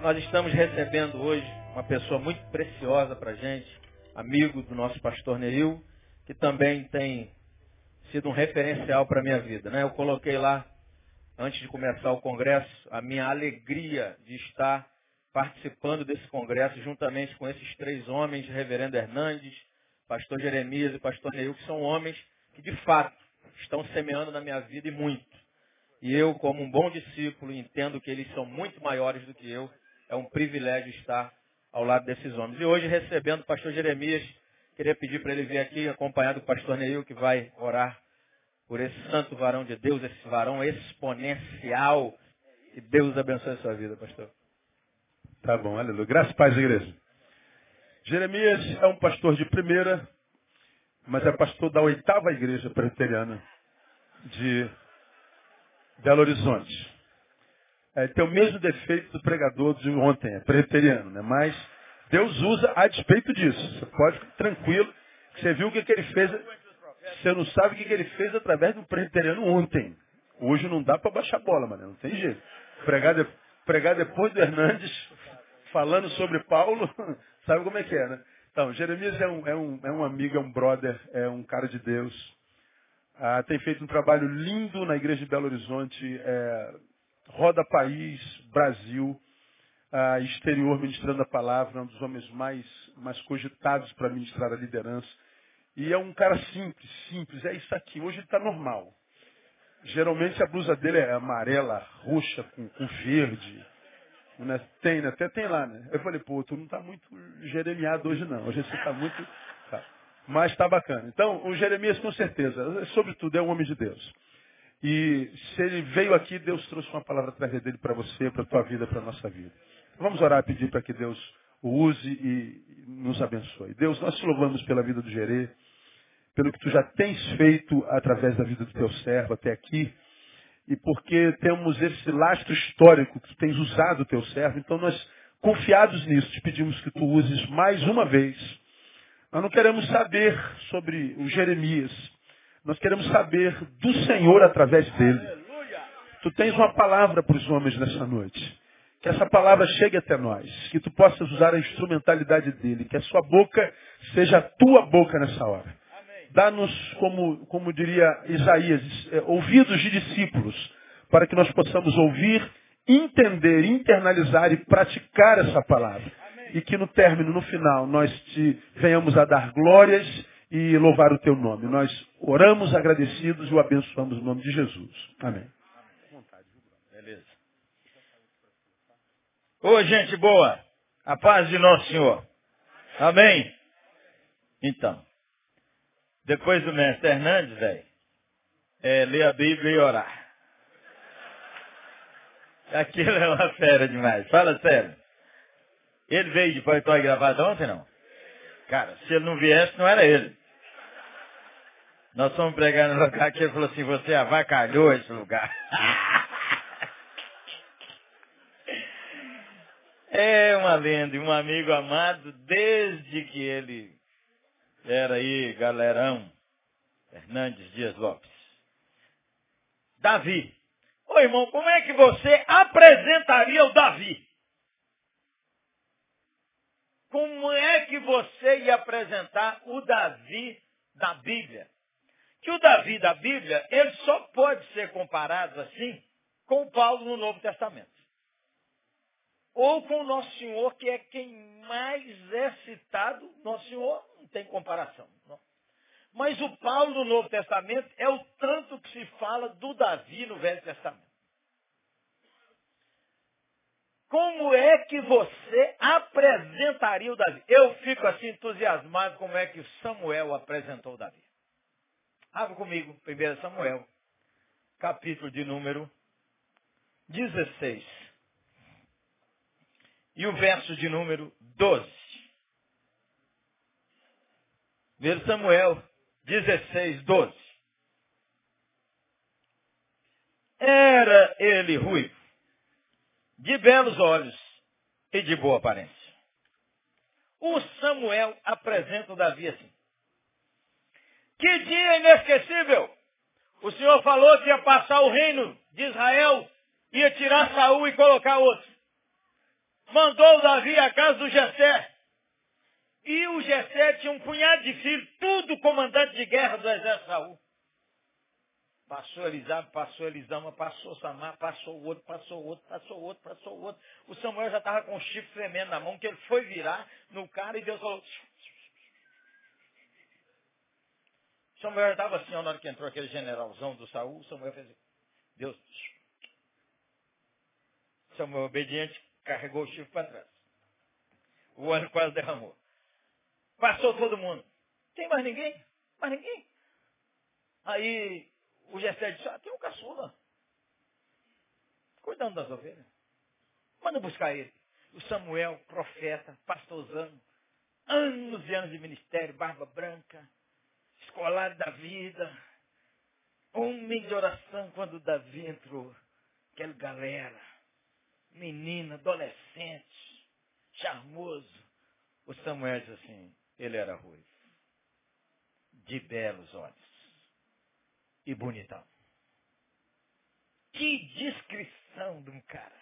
Nós estamos recebendo hoje uma pessoa muito preciosa para a gente, amigo do nosso pastor Neil, que também tem sido um referencial para a minha vida. Né? Eu coloquei lá, antes de começar o congresso, a minha alegria de estar participando desse congresso juntamente com esses três homens, reverendo Hernandes, pastor Jeremias e pastor Neil, que são homens que de fato estão semeando na minha vida e muito. E eu, como um bom discípulo, entendo que eles são muito maiores do que eu. É um privilégio estar ao lado desses homens. E hoje, recebendo o pastor Jeremias, queria pedir para ele vir aqui, acompanhado do pastor Neil, que vai orar por esse santo varão de Deus, esse varão exponencial. Que Deus abençoe a sua vida, pastor. Tá bom, aleluia. Graças a paz, igreja. Jeremias é um pastor de primeira, mas é pastor da oitava igreja presbiteriana de Belo Horizonte. É, tem o mesmo defeito do pregador de ontem, é presbiteriano, né? Mas Deus usa a despeito disso. Você pode ficar tranquilo. Você viu o que, que ele fez. Você não sabe o que, que ele fez através do presbiteriano ontem. Hoje não dá para baixar a bola, mano. Não tem jeito. Pregar, de, pregar depois do Hernandes, falando sobre Paulo, sabe como é que é, né? Então, Jeremias é um, é um, é um amigo, é um brother, é um cara de Deus. Ah, tem feito um trabalho lindo na igreja de Belo Horizonte. É, roda país, Brasil, ah, exterior, ministrando a palavra, um dos homens mais, mais cogitados para ministrar a liderança. E é um cara simples, simples, é isso aqui. Hoje ele está normal. Geralmente a blusa dele é amarela, roxa, com, com verde. Né? Tem, né? até tem lá, né? Eu falei, pô, tu não está muito jeremiado hoje não. Hoje você está muito. Tá. Mas está bacana. Então, o Jeremias, com certeza, sobretudo, é um homem de Deus. E se ele veio aqui, Deus trouxe uma palavra através dele para você, para a tua vida, para a nossa vida. Vamos orar e pedir para que Deus o use e nos abençoe. Deus, nós te louvamos pela vida do Gerê, pelo que tu já tens feito através da vida do teu servo até aqui, e porque temos esse lastro histórico que tu tens usado o teu servo, então nós, confiados nisso, te pedimos que tu uses mais uma vez. Nós não queremos saber sobre o Jeremias, nós queremos saber do Senhor através dele. Tu tens uma palavra para os homens nessa noite. Que essa palavra chegue até nós. Que tu possas usar a instrumentalidade dele. Que a sua boca seja a tua boca nessa hora. Dá-nos, como, como diria Isaías, é, ouvidos de discípulos, para que nós possamos ouvir, entender, internalizar e praticar essa palavra. E que no término, no final, nós te venhamos a dar glórias e louvar o teu nome. Nós oramos agradecidos e o abençoamos no nome de Jesus. Amém. Beleza. Ô, gente boa, a paz de nosso Senhor. Amém? Então, depois do mestre Hernandes, velho, é ler a Bíblia e orar. Aquilo é uma fera demais. Fala sério. Ele veio de Porto e gravado ontem, não? Cara, se ele não viesse, não era ele. Nós fomos pregar no lugar que ele falou assim, você avacalhou esse lugar. é uma lenda, um amigo amado desde que ele era aí galerão. Hernandes Dias Lopes. Davi. Ô irmão, como é que você apresentaria o Davi? Como é que você ia apresentar o Davi da Bíblia? Que o Davi da Bíblia, ele só pode ser comparado assim com o Paulo no Novo Testamento. Ou com o Nosso Senhor, que é quem mais é citado, Nosso Senhor não tem comparação. Não. Mas o Paulo no Novo Testamento é o tanto que se fala do Davi no Velho Testamento. Como é que você apresentaria o Davi? Eu fico assim entusiasmado como é que Samuel apresentou o Davi. Abra comigo, 1 Samuel, capítulo de número 16. E o verso de número 12. 1 Samuel 16, 12. Era ele ruivo, de belos olhos e de boa aparência. O Samuel apresenta o Davi assim. Que dia inesquecível! O Senhor falou que ia passar o reino de Israel, ia tirar Saul e colocar outro. mandou Davi à casa do Jessé. E o Jessé tinha um punhado de filhos, tudo comandante de guerra do exército de Saul. Passou Elisabe, passou Elisama, passou Samar, passou o outro, passou o outro, passou o outro, passou o outro. O Samuel já estava com o chifre tremendo na mão, que ele foi virar no cara e Deus falou. Samuel estava assim, na hora que entrou aquele generalzão do Saul, Samuel fez assim. Deus. Samuel obediente carregou o chifre para trás. O óleo quase derramou. Passou todo mundo. Tem mais ninguém? Mais ninguém? Aí o Jessé disse, ah, tem um caçula. Cuidando das ovelhas. Manda buscar ele. O Samuel, profeta, pastorzão, anos e anos de ministério, barba branca, escolar da vida, homem de oração quando Davi entrou. Aquela galera, menina, adolescente, charmoso. O Samuel disse assim, ele era ruivo, de belos olhos e bonitão. Que descrição de um cara.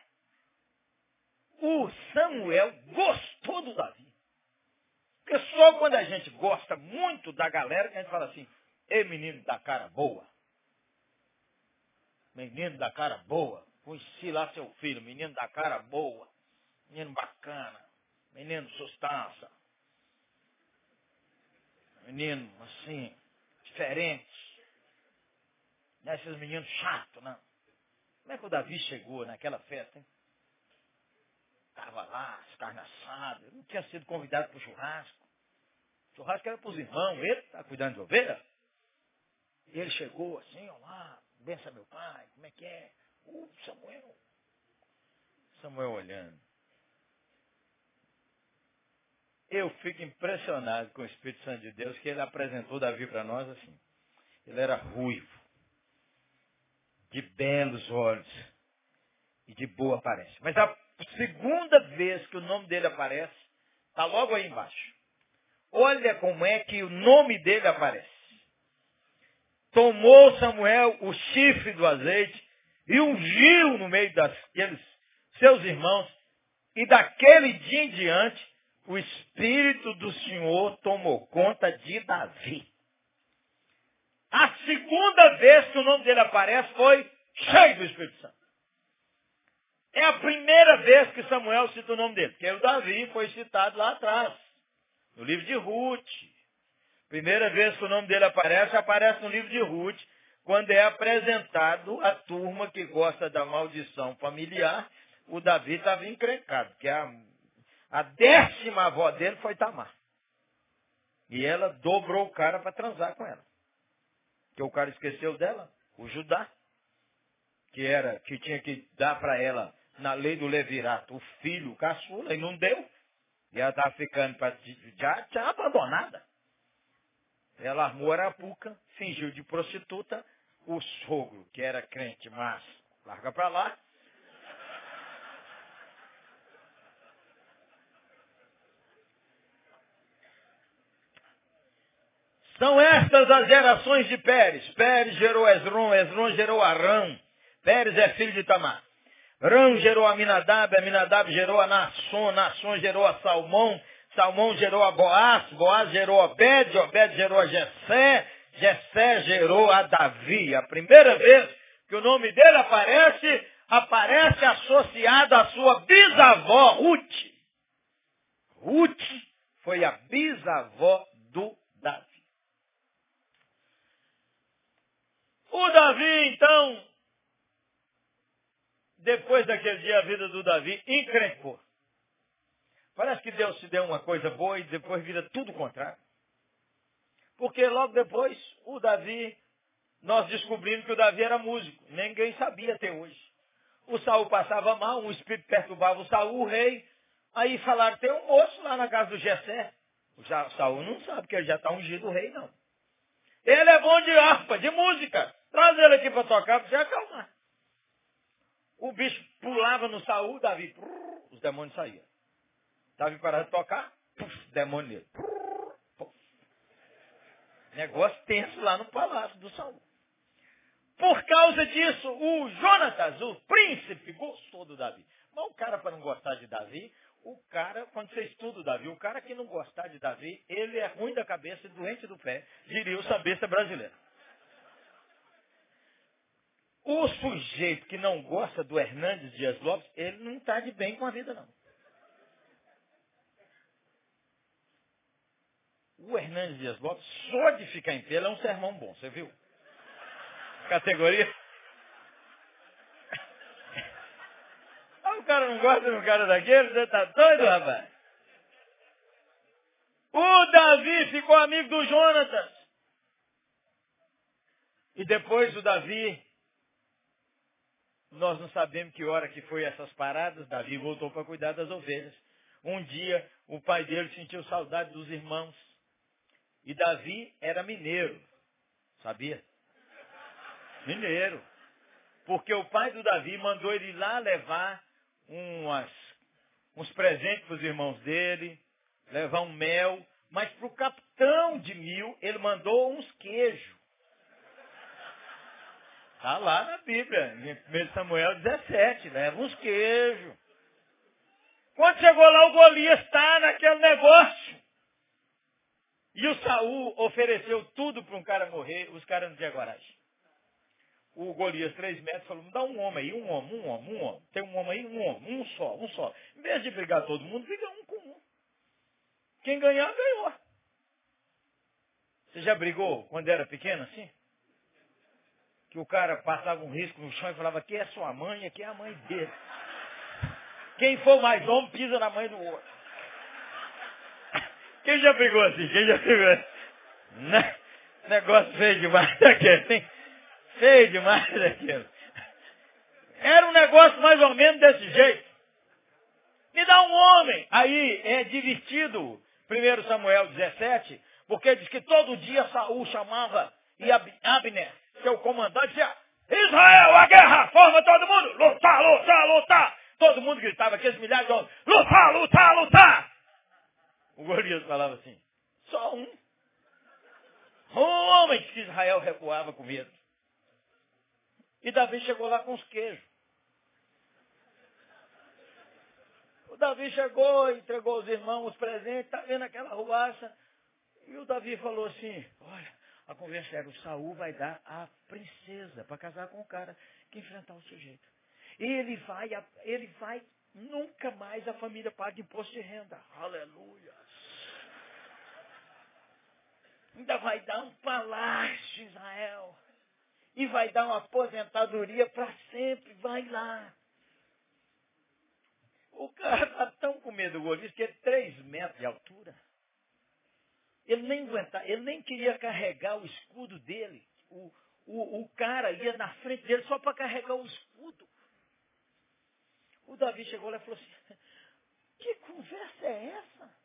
O Samuel gostou do Davi. Porque só quando a gente gosta muito da galera que a gente fala assim, ei menino da cara boa. Menino da cara boa. Conheci lá seu filho, menino da cara boa. Menino bacana. Menino sustança. Menino, assim, diferente. Né, esses meninos chatos, não. Né? Como é que o Davi chegou naquela festa, hein? Estava lá, assada, não tinha sido convidado para o churrasco. O churrasco era para os irmãos, ele está cuidando de ovelha. E ele chegou assim, olá, benção meu pai, como é que é? Uh, Samuel. Samuel olhando. Eu fico impressionado com o Espírito Santo de Deus que ele apresentou Davi para nós assim. Ele era ruivo de belos olhos e de boa aparência. Mas a segunda vez que o nome dele aparece, está logo aí embaixo. Olha como é que o nome dele aparece. Tomou Samuel o chifre do azeite e ungiu no meio daqueles seus irmãos, e daquele dia em diante, o Espírito do Senhor tomou conta de Davi. A segunda vez que o nome dele aparece foi cheio do Espírito Santo. É a primeira vez que Samuel cita o nome dele, porque o Davi foi citado lá atrás, no livro de Ruth. Primeira vez que o nome dele aparece, aparece no livro de Ruth, quando é apresentado a turma que gosta da maldição familiar, o Davi estava encrencado, porque a, a décima avó dele foi Tamar. E ela dobrou o cara para transar com ela. Que o cara esqueceu dela, o Judá, que era que tinha que dar para ela na lei do levirato o filho caçula e não deu. E ela estava ficando pra, já, já abandonada. Ela armou a arapuca, fingiu de prostituta, o sogro, que era crente, mas larga para lá. São estas as gerações de Pérez. Pérez gerou Esron, Esron gerou Arão. Pérez é filho de Tamar. Rão gerou Aminadab, Aminadab gerou a Nasson, Nasson gerou a Salmão, Salmão gerou a Boaz, Boaz gerou a Obed, Obed gerou a Jessé, Jessé gerou a Davi. A primeira vez que o nome dele aparece, aparece associado à sua bisavó Ruth. Ruth foi a bisavó do Davi. O Davi, então, depois daquele dia a vida do Davi encrencou. Parece que Deus se deu uma coisa boa e depois vira tudo contrário. Porque logo depois, o Davi, nós descobrimos que o Davi era músico. Ninguém sabia até hoje. O Saul passava mal, um espírito perturbava o Saul, o rei. Aí falaram, tem um moço lá na casa do Jessé. O Saul não sabe que ele já está ungido o rei, não. Ele é bom de harpa, de música. Traz ele aqui para tocar para você acalmar. O bicho pulava no Saul, Davi, os demônios saíam. Davi parava de tocar, puf, demônio nele. Prrr, Negócio tenso lá no palácio do Saul. Por causa disso, o Jonatas, o príncipe, gostou do Davi. Mas o cara, para não gostar de Davi, O cara, quando você estuda o Davi, o cara que não gostar de Davi, ele é ruim da cabeça e doente do pé, diria o sabista brasileiro. O sujeito que não gosta do Hernandes Dias Lopes, ele não está de bem com a vida, não. O Hernandes Dias Lopes, só de ficar em pé, é um sermão bom, você viu? Categoria. o cara não gosta de um cara daquele, você tá doido, rapaz? O Davi ficou amigo do Jonatas. E depois o Davi, nós não sabemos que hora que foi essas paradas, Davi voltou para cuidar das ovelhas. Um dia, o pai dele sentiu saudade dos irmãos. E Davi era mineiro, sabia? Mineiro. Porque o pai do Davi mandou ele lá levar umas, uns presentes para os irmãos dele, levar um mel, mas para o capitão de mil ele mandou uns queijos. Está lá na Bíblia, em 1 Samuel 17, leva uns queijos. Quando chegou lá, o Golias está naquele negócio. E o Saul ofereceu tudo para um cara morrer, os caras não tinham coragem o Golias, três metros, falou, dá um homem aí, um homem, um homem, um homem. Tem um homem aí, um homem, um só, um só. Em vez de brigar todo mundo, briga um com um. Quem ganhar, ganhou. Você já brigou quando era pequeno assim? Que o cara passava um risco no chão e falava, aqui é sua mãe, aqui é a mãe dele. Quem for mais homem, pisa na mãe do outro. Quem já brigou assim? Quem já brigou assim? Negócio feio demais daquele, hein? Feio demais aquilo. Era um negócio mais ou menos desse jeito. Me dá um homem. Aí é divertido, 1 Samuel 17, porque diz que todo dia Saul chamava Abner, seu comandante, dizia, Israel, a guerra, forma todo mundo, lutar, lutar, lutar. Todo mundo gritava, aqueles milhares de homens, lutar, lutar, lutar. O Golias falava assim, só um. Um homem que Israel recuava com medo. E Davi chegou lá com os queijos. O Davi chegou, entregou aos irmãos os presentes, está vendo aquela ruaça. E o Davi falou assim, olha, a conversa era, o Saul vai dar a princesa para casar com o cara que enfrentar o sujeito. Ele vai, ele vai, nunca mais a família paga imposto de renda. Aleluia. Ainda vai dar um palácio, Israel e vai dar uma aposentadoria para sempre. Vai lá. O cara está tão com medo do Golias que é 3 metros de altura. Ele nem aguentava, ele nem queria carregar o escudo dele. O, o, o cara ia na frente dele só para carregar o escudo. O Davi chegou lá e falou assim, que conversa é essa?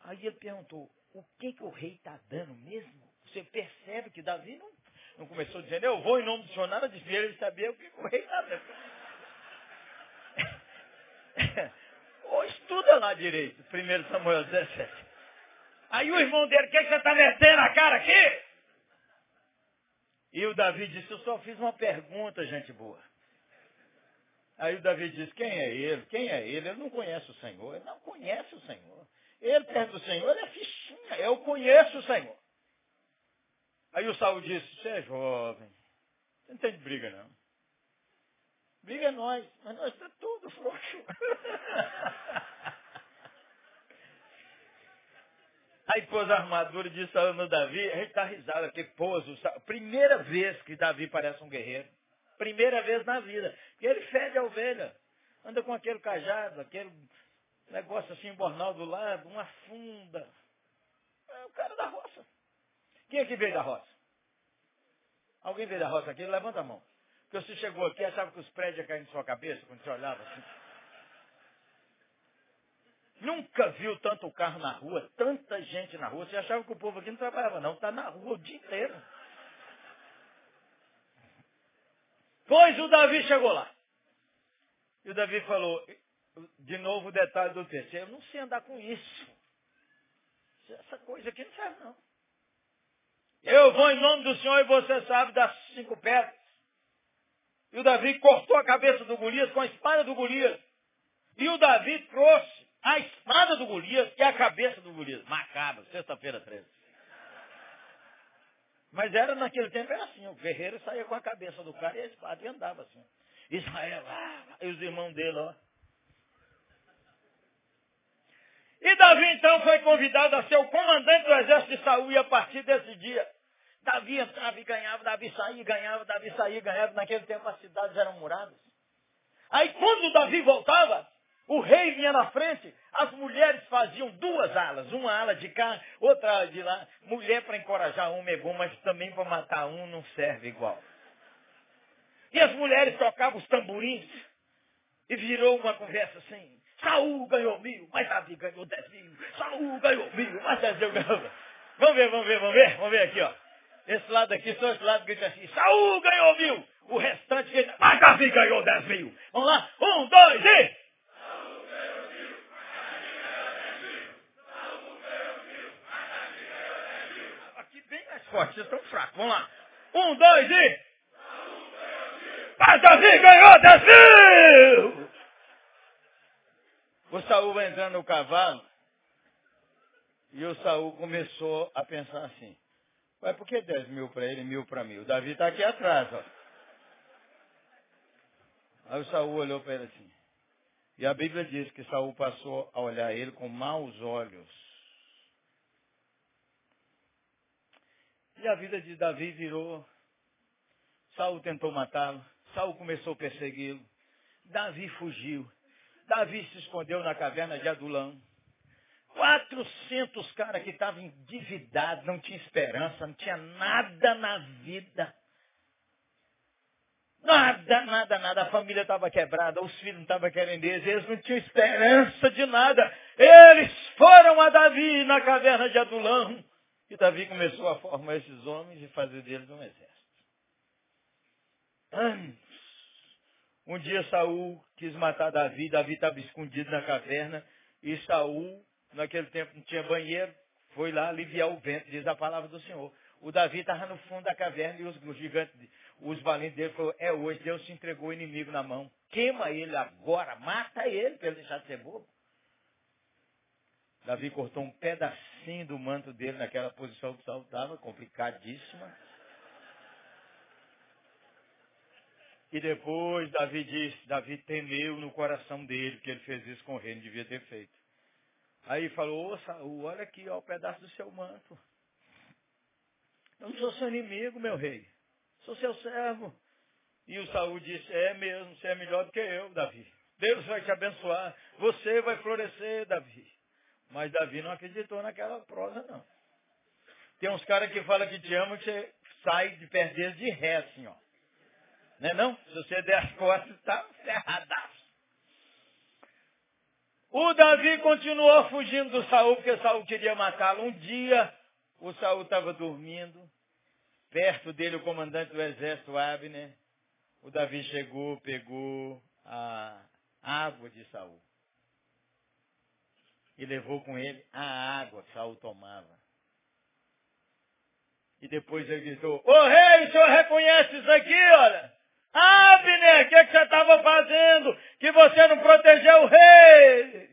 Aí ele perguntou, o que, que o rei está dando mesmo? Você percebe que Davi não, não começou dizendo, eu vou em nome do Senhor, nada de ele sabia o que o rei está dando. Ou estuda lá direito, 1 Samuel 17. Aí o irmão dele, o que, que você está metendo a cara aqui? E o Davi disse, eu só fiz uma pergunta, gente boa. Aí o Davi disse, quem é ele? Quem é ele? Ele não conhece o Senhor. Ele não conhece o Senhor. Ele perto do Senhor, ele é fichinha. Eu conheço o Senhor. Aí o Saul disse, você é jovem, você não tem de briga não. Briga é nós, mas nós está tudo frouxo. Aí pôs a armadura e disse no Davi, a gente está risada, que pôs o. Primeira vez que Davi parece um guerreiro. Primeira vez na vida. E ele fede a ovelha. Anda com aquele cajado, aquele negócio assim, bornal do lado, uma funda. É o cara da roça. Quem é que veio da roça? Alguém veio da roça aqui? Levanta a mão. Porque você chegou aqui e achava que os prédios iam cair na sua cabeça quando você olhava assim. Nunca viu tanto carro na rua, tanta gente na rua. Você achava que o povo aqui não trabalhava, não. Está na rua o dia inteiro. Pois o Davi chegou lá. E o Davi falou, de novo o detalhe do texto. Eu não sei andar com isso. Essa coisa aqui não serve não. Eu vou em nome do Senhor e você sabe das cinco pedras. E o Davi cortou a cabeça do Golias com a espada do Golias. E o Davi trouxe a espada do Golias e a cabeça do Golias. Macabro, sexta-feira 13. Mas era naquele tempo era assim, o guerreiro saía com a cabeça do cara e a espada e andava assim. Israel, ah, e os irmãos dele, ó. E Davi então foi convidado a ser o comandante do exército de Saul e a partir desse dia, Davi entrava e ganhava, Davi saía ganhava, Davi saía ganhava. Naquele tempo as cidades eram muradas. Aí quando Davi voltava, o rei vinha na frente, as mulheres faziam duas alas, uma ala de cá, outra de lá. Mulher para encorajar um é bom, mas também para matar um não serve igual. E as mulheres tocavam os tamborins e virou uma conversa assim. Saul ganhou mil, mas Davi ganhou dez mil. Saul ganhou mil, mas Davi ganhou. Vamos ver, vamos ver, vamos ver, vamos ver aqui, ó. Esse lado aqui, só esse lado grita assim, Saul ganhou mil. O restante grita, mas Davi ganhou dez mil. Vamos lá, um, dois e... Aqui bem mais forte, vocês estão fracos. Vamos lá. Um, dois e... Mas Davi ganhou dez mil! O Saul vai entrando no cavalo e o Saul começou a pensar assim. Mas por que 10 mil para ele e mil para mim? O Davi está aqui atrás, ó. Aí o Saul olhou para ele assim. E a Bíblia diz que Saul passou a olhar ele com maus olhos. E a vida de Davi virou. Saul tentou matá-lo. Saul começou a persegui-lo. Davi fugiu. Davi se escondeu na caverna de Adulão. 400 caras que estavam endividados, não tinha esperança, não tinha nada na vida. Nada, nada, nada. A família estava quebrada, os filhos não estavam querendo eles, eles não tinham esperança de nada. Eles foram a Davi na caverna de Adulão. E Davi começou a formar esses homens e fazer deles um exército. Anos. Um dia Saul quis matar Davi, Davi estava escondido na caverna, e Saul naquele tempo não tinha banheiro, foi lá aliviar o vento, diz a palavra do Senhor. O Davi estava no fundo da caverna e os, gigantes, os valentes dele falaram, é hoje, Deus te entregou o inimigo na mão. Queima ele agora, mata ele para ele deixar de ser bobo. Davi cortou um pedacinho do manto dele naquela posição que Saul estava, complicadíssima. E depois Davi disse, Davi temeu no coração dele que ele fez isso com o rei, não devia ter feito. Aí falou, ô olha aqui, ó, o pedaço do seu manto. Eu não sou seu inimigo, meu rei. Sou seu servo. E o Saul disse, é mesmo, você é melhor do que eu, Davi. Deus vai te abençoar. Você vai florescer, Davi. Mas Davi não acreditou naquela prosa, não. Tem uns caras que falam que te amam que você sai de perto deles de ré, assim, ó. Não é não? Se você der as costas, está ferradaço. O Davi continuou fugindo do Saul, porque Saul queria matá-lo. Um dia, o Saul estava dormindo, perto dele o comandante do exército, Abner. O Davi chegou, pegou a água de Saul. E levou com ele a água que Saul tomava. E depois ele gritou, ô rei, o senhor reconhece isso aqui, olha? Abner, o que, é que você estava fazendo? Que você não protegeu o rei.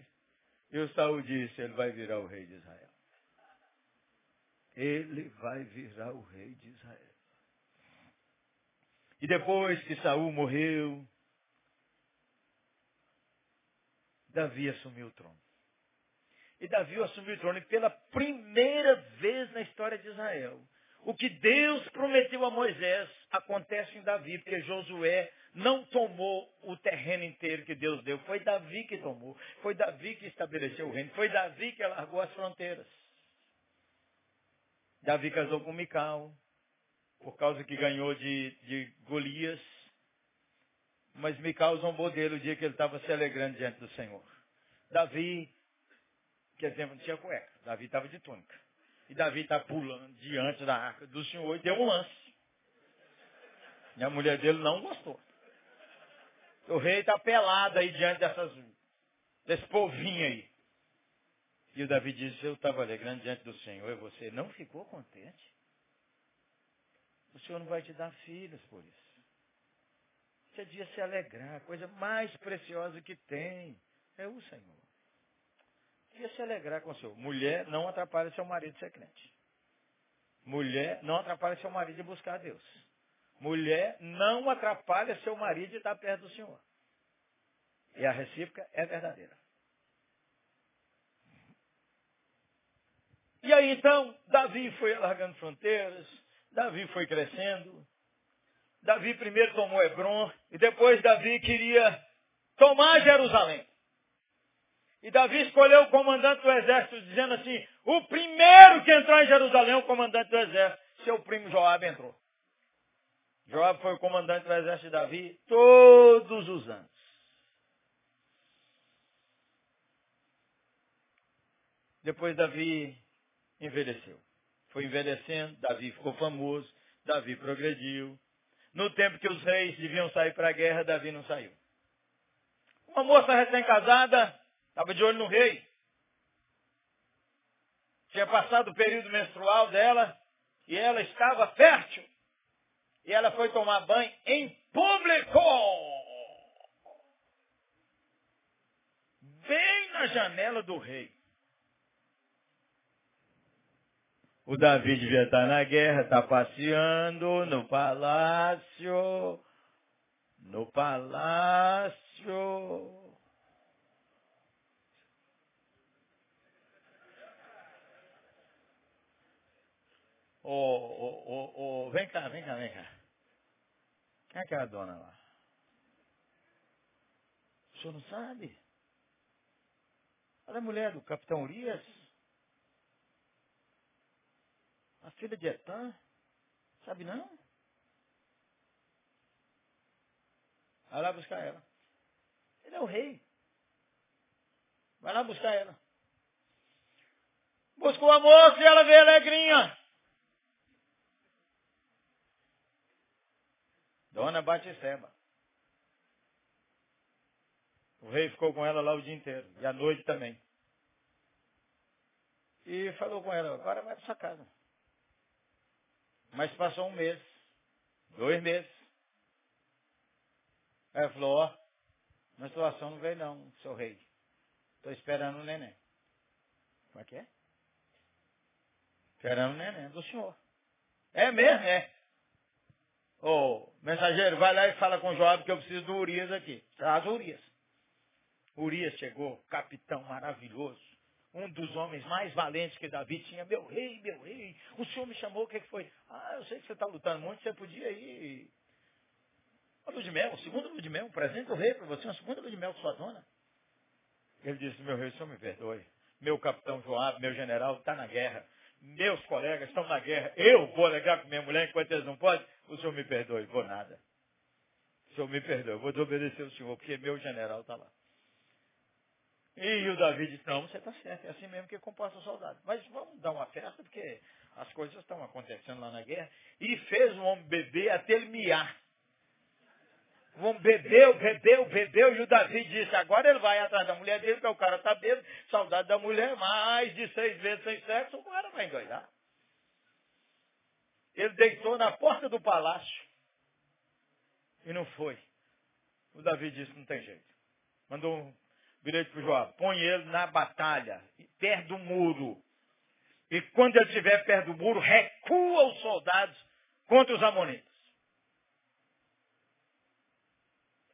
E o Saul disse, ele vai virar o rei de Israel. Ele vai virar o rei de Israel. E depois que Saul morreu, Davi assumiu o trono. E Davi assumiu o trono e pela primeira vez na história de Israel, o que Deus prometeu a Moisés acontece em Davi, porque Josué não tomou o terreno inteiro que Deus deu. Foi Davi que tomou. Foi Davi que estabeleceu o reino. Foi Davi que alargou as fronteiras. Davi casou com Mical, por causa que ganhou de, de Golias. Mas Mical zombou dele o dia que ele estava se alegrando diante do Senhor. Davi, que exemplo, não tinha cueca. Davi estava de túnica. E Davi está pulando diante da arca do Senhor e deu um lance. E a mulher dele não gostou. O rei está pelado aí diante dessas, desse povinho aí. E o Davi disse, eu estava alegrando diante do Senhor e você não ficou contente? O Senhor não vai te dar filhos por isso. Você devia se alegrar, a coisa mais preciosa que tem. É o Senhor. Queria se alegrar com o Senhor. Mulher não atrapalha seu marido ser crente. Mulher não atrapalha seu marido de buscar Deus. Mulher não atrapalha seu marido de estar perto do Senhor. E a recíproca é verdadeira. E aí então, Davi foi alargando fronteiras, Davi foi crescendo. Davi primeiro tomou Hebron, e depois Davi queria tomar Jerusalém. E Davi escolheu o comandante do exército, dizendo assim, o primeiro que entrar em Jerusalém é o comandante do exército. Seu primo Joab entrou. Joab foi o comandante do exército de Davi todos os anos. Depois Davi envelheceu. Foi envelhecendo, Davi ficou famoso, Davi progrediu. No tempo que os reis deviam sair para a guerra, Davi não saiu. Uma moça recém-casada estava de olho no rei. Tinha passado o período menstrual dela e ela estava fértil. E ela foi tomar banho em público. Bem na janela do rei. O Davi devia estar na guerra, está passeando no palácio. No palácio. Ô, ô, ô, ô, vem cá, vem cá, vem cá. Quem é que é dona lá? O senhor não sabe? Ela é mulher do capitão Urias. A filha de Etã? Sabe não? Vai lá buscar ela. Ele é o rei. Vai lá buscar ela. Buscou a moça e ela veio alegrinha. Dona Batisseba. O rei ficou com ela lá o dia inteiro. E à noite também. E falou com ela, agora vai para sua casa. Mas passou um mês, dois meses. Aí ela falou, ó, oh, menstruação não veio não, seu rei. Estou esperando o neném. Como é que é? Esperando o neném do senhor. É mesmo, é. Ô, oh, mensageiro, vai lá e fala com Joab que eu preciso do Urias aqui. Traz o Urias. Urias chegou, capitão maravilhoso um dos homens mais valentes que Davi tinha, meu rei, meu rei, o senhor me chamou, o que, foi? Ah, eu sei que você está lutando muito, você podia ir. Uma lua de mel, segunda lua de mel, um presente do rei para você, uma segunda lua de mel com sua dona. Ele disse, meu rei, o senhor me perdoe. Meu capitão Joab, meu general, está na guerra. Meus colegas estão na guerra. Eu vou alegar com minha mulher enquanto eles não podem. O senhor me perdoe. Vou nada. O senhor me perdoe. Vou desobedecer o senhor, porque meu general está lá. E o Davi disse, não, você está certo, é assim mesmo que composta o soldado. Mas vamos dar uma festa, porque as coisas estão acontecendo lá na guerra. E fez o homem beber até ele miar. O homem bebeu, bebeu, bebeu, e o Davi disse, agora ele vai atrás da mulher dele, porque o cara está bêbado, saudade da mulher, mais de seis vezes sem sexo, o cara vai endoidar. Ele deitou na porta do palácio e não foi. O Davi disse, não tem jeito. Mandou virei para o Joab, põe ele na batalha, perto do muro. E quando ele estiver perto do muro, recua os soldados contra os amonitas.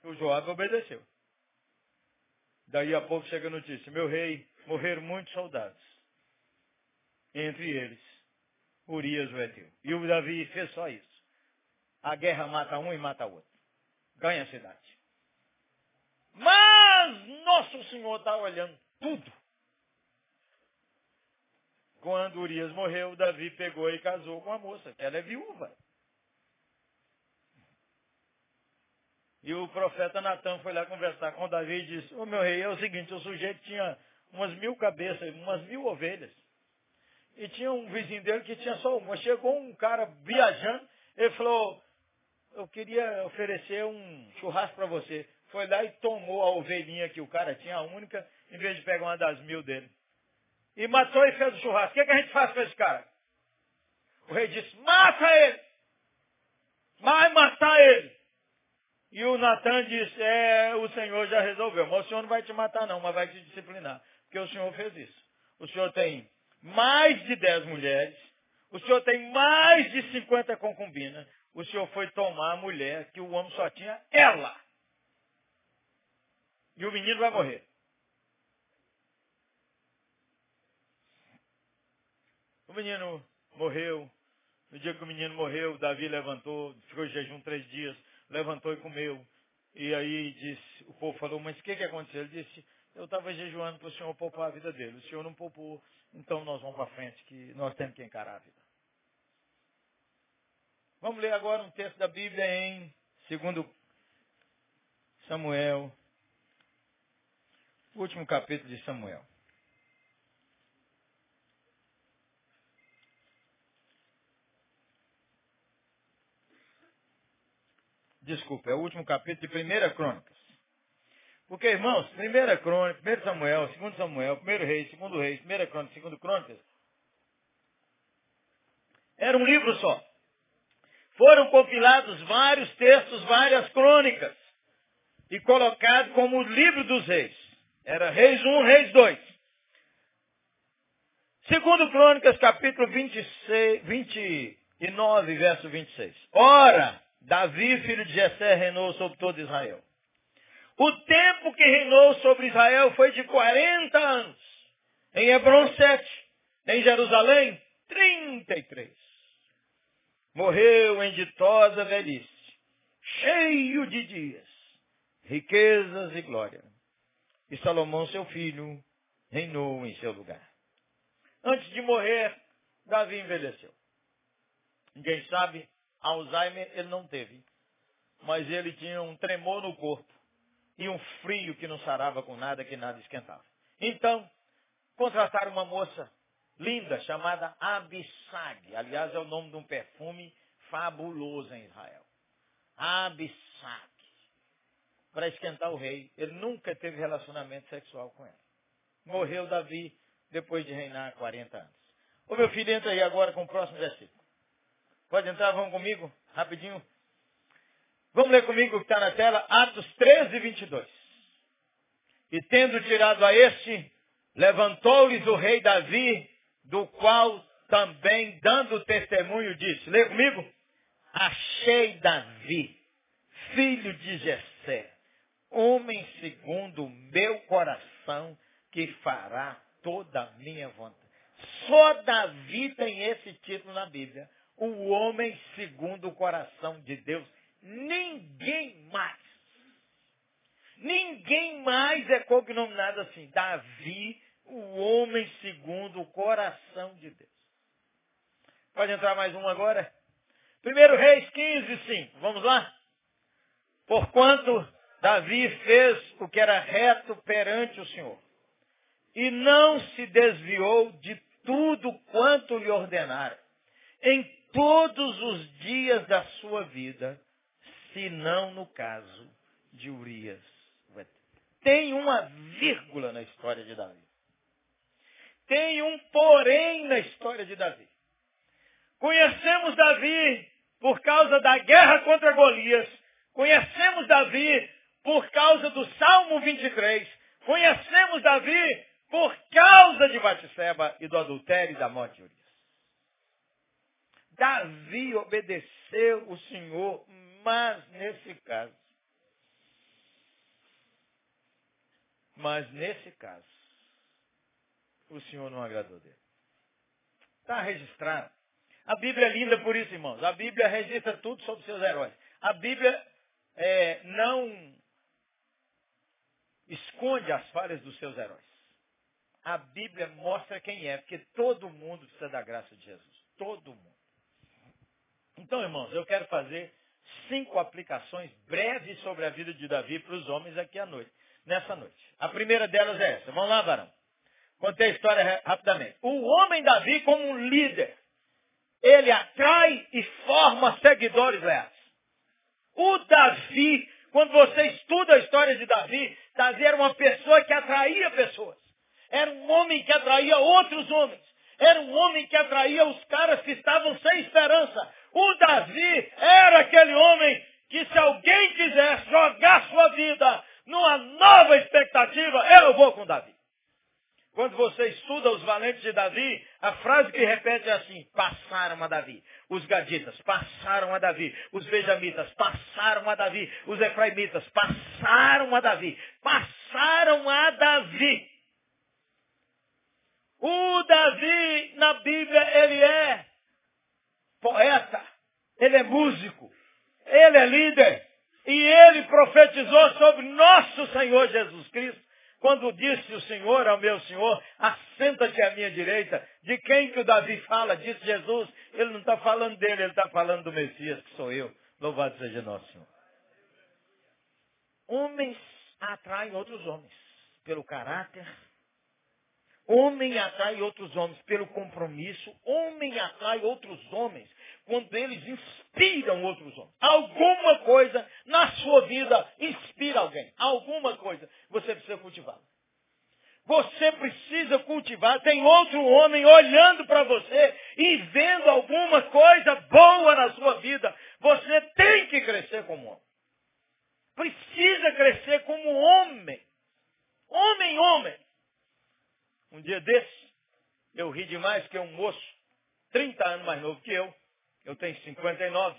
O Joab obedeceu. Daí a pouco chega a notícia, meu rei, morreram muitos soldados. Entre eles, Urias o Eteu. E o Davi fez só isso. A guerra mata um e mata outro. Ganha a cidade. Mas nosso Senhor está olhando tudo. Quando Urias morreu, Davi pegou e casou com a moça, que ela é viúva. E o profeta Natan foi lá conversar com Davi e disse, ô oh, meu rei, é o seguinte, o sujeito tinha umas mil cabeças, umas mil ovelhas. E tinha um vizinho dele que tinha só uma. Chegou um cara viajando, ele falou, eu queria oferecer um churrasco para você foi lá e tomou a ovelhinha que o cara tinha, a única, em vez de pegar uma das mil dele. E matou e fez o churrasco. O que, é que a gente faz com esse cara? O rei disse, mata ele! Vai matar ele! E o Natan disse, é, o Senhor já resolveu. Mas o Senhor não vai te matar não, mas vai te disciplinar. Porque o Senhor fez isso. O Senhor tem mais de dez mulheres. O Senhor tem mais de 50 concubinas. O Senhor foi tomar a mulher que o homem só tinha ela. E o menino vai morrer. O menino morreu. No dia que o menino morreu, Davi levantou, ficou em jejum três dias, levantou e comeu. E aí disse, o povo falou, mas o que, que aconteceu? Ele disse, eu estava jejuando para o Senhor poupar a vida dele. O Senhor não poupou, então nós vamos para frente, que nós temos que encarar a vida. Vamos ler agora um texto da Bíblia em 2 Samuel, último capítulo de Samuel. Desculpa, é o último capítulo de 1 Crônicas. Porque, irmãos, 1 Crônica, 1 Samuel, 2 Samuel, 1 Reis, 2 Reis, 1 Crônica, 2 Crônicas, era um livro só. Foram compilados vários textos, várias crônicas, e colocado como o livro dos reis. Era Reis 1, Reis 2. Segundo Crônicas, capítulo 26, 29, verso 26. Ora, Davi, filho de Jessé, reinou sobre todo Israel. O tempo que reinou sobre Israel foi de 40 anos. Em Hebron, 7. Em Jerusalém, 33. Morreu em ditosa velhice, cheio de dias, riquezas e glória. E Salomão, seu filho, reinou em seu lugar. Antes de morrer, Davi envelheceu. Ninguém sabe Alzheimer ele não teve. Mas ele tinha um tremor no corpo e um frio que não sarava com nada, que nada esquentava. Então, contrataram uma moça linda chamada Abissag. Aliás, é o nome de um perfume fabuloso em Israel. Abissag. Para esquentar o rei. Ele nunca teve relacionamento sexual com ela. Morreu Davi depois de reinar 40 anos. Ô meu filho, entra aí agora com o próximo versículo. Pode entrar, vamos comigo, rapidinho. Vamos ler comigo o que está na tela, Atos 13, 22. E tendo tirado a este, levantou-lhes o rei Davi, do qual também, dando testemunho, disse, lê comigo, achei Davi, filho de Jessé, homem segundo o meu coração, que fará toda a minha vontade. Só Davi tem esse título na Bíblia o homem segundo o coração de Deus. Ninguém mais. Ninguém mais é cognominado assim. Davi, o homem segundo o coração de Deus. Pode entrar mais um agora? Primeiro Reis 15, 5. Vamos lá? Porquanto Davi fez o que era reto perante o Senhor. E não se desviou de tudo quanto lhe ordenara. Em todos os dias da sua vida, se não no caso de Urias. Tem uma vírgula na história de Davi. Tem um porém na história de Davi. Conhecemos Davi por causa da guerra contra Golias. Conhecemos Davi por causa do Salmo 23. Conhecemos Davi por causa de Batseba e do adultério e da morte de Urias. Davi obedeceu o Senhor, mas nesse caso, mas nesse caso, o Senhor não agradou dele. Está registrado. A Bíblia é linda por isso, irmãos. A Bíblia registra tudo sobre seus heróis. A Bíblia é, não esconde as falhas dos seus heróis. A Bíblia mostra quem é, porque todo mundo precisa da graça de Jesus. Todo mundo. Então, irmãos, eu quero fazer cinco aplicações breves sobre a vida de Davi para os homens aqui à noite, nessa noite. A primeira delas é essa. Vamos lá, varão. Contei a história rapidamente. O homem Davi como um líder, ele atrai e forma seguidores leais. O Davi, quando você estuda a história de Davi, Davi era uma pessoa que atraía pessoas. Era um homem que atraía outros homens. Era um homem que atraía os caras que estavam sem esperança. O Davi era aquele homem que se alguém quiser jogar sua vida numa nova expectativa, eu vou com Davi. Quando você estuda os valentes de Davi, a frase que repete é assim, passaram a Davi. Os gaditas passaram a Davi. Os benjamitas passaram a Davi. Os efraimitas passaram a Davi. Passaram a Davi. O Davi, na Bíblia, ele é poeta. Ele é músico. Ele é líder. E ele profetizou sobre nosso Senhor Jesus Cristo quando disse o Senhor ao meu Senhor, assenta-te à minha direita, de quem que o Davi fala? Disse Jesus, ele não está falando dele, ele está falando do Messias, que sou eu. Louvado seja nosso Senhor. Homens atraem outros homens pelo caráter. Homem atrai outros homens pelo compromisso. Homem atrai outros homens quando eles inspiram outros homens. Alguma coisa na sua vida inspira alguém. Alguma coisa você precisa cultivar. Você precisa cultivar. Tem outro homem olhando para você e vendo alguma coisa boa na sua vida. Você tem que crescer como homem. Precisa crescer como homem homem. Um dia desse, eu ri demais que um moço, 30 anos mais novo que eu, eu tenho 59,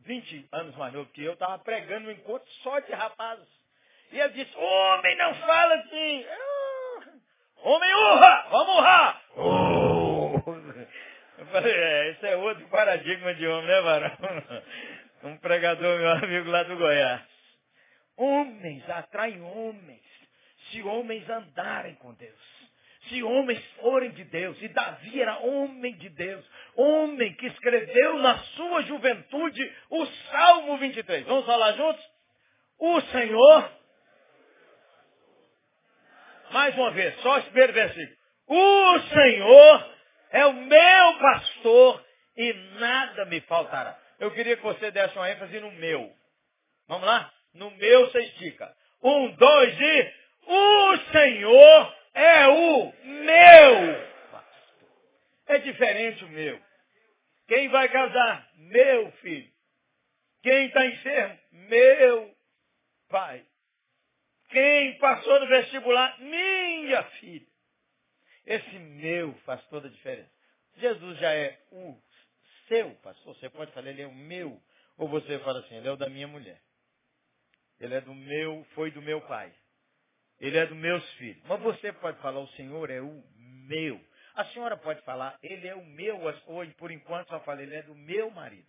20 anos mais novo que eu, estava pregando um encontro só de rapazes. E ele disse, homem não fala assim. Homem urra, vamos urrar. Oh. Eu falei, é, esse é outro paradigma de homem, né, varão? Um pregador, meu amigo lá do Goiás. Homens atraem homens, se homens andarem com Deus se homens forem de Deus, e Davi era homem de Deus, homem que escreveu na sua juventude o Salmo 23. Vamos falar juntos? O Senhor, mais uma vez, só esse primeiro versículo. O Senhor é o meu pastor e nada me faltará. Eu queria que você desse uma ênfase no meu. Vamos lá? No meu você estica. Um, dois e o Senhor é o meu pastor. É diferente o meu. Quem vai casar? Meu filho. Quem está enfermo? Meu pai. Quem passou no vestibular? Minha filha. Esse meu faz toda a diferença. Jesus já é o seu pastor. Você pode falar, ele é o meu. Ou você fala assim, ele é o da minha mulher. Ele é do meu, foi do meu pai. Ele é dos meus filhos. Mas você pode falar, o Senhor é o meu. A senhora pode falar, ele é o meu, ou por enquanto só fala, ele é do meu marido.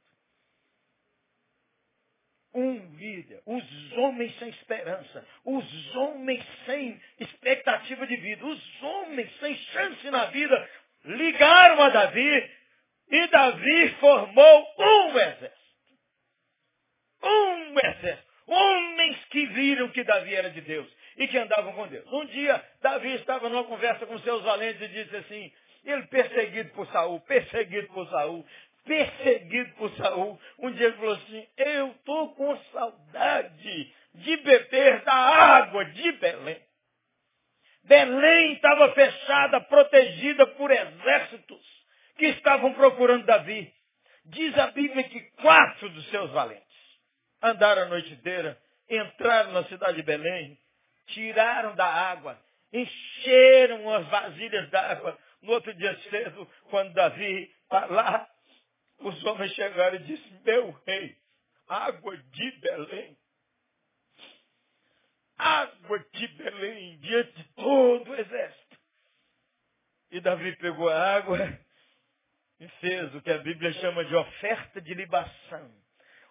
Um líder, os homens sem esperança, os homens sem expectativa de vida, os homens sem chance na vida, ligaram a Davi e Davi formou um exército. Um exército. Homens que viram que Davi era de Deus e que andavam com Deus. Um dia, Davi estava numa conversa com seus valentes e disse assim, ele perseguido por Saul, perseguido por Saul, perseguido por Saul. Um dia ele falou assim, eu estou com saudade de beber da água de Belém. Belém estava fechada, protegida por exércitos que estavam procurando Davi. Diz a Bíblia que quatro dos seus valentes andaram a noite inteira, entraram na cidade de Belém, tiraram da água, encheram as vasilhas d'água. No outro dia cedo, quando Davi está lá, os homens chegaram e disseram, meu rei, água de Belém. Água de Belém, diante de todo o exército. E Davi pegou a água e fez o que a Bíblia chama de oferta de libação.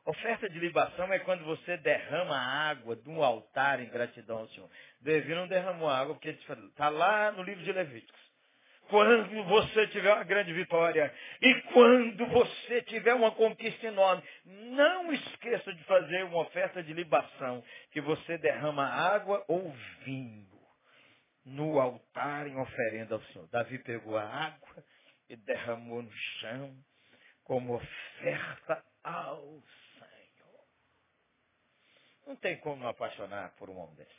Oferta de libação é quando você derrama água de um altar em gratidão ao Senhor. Davi não derramou água porque está lá no livro de Levíticos. Quando você tiver uma grande vitória e quando você tiver uma conquista enorme, não esqueça de fazer uma oferta de libação, que você derrama água ou vinho no altar em oferenda ao Senhor. Davi pegou a água e derramou no chão como oferta ao. Não tem como não apaixonar por um homem desse.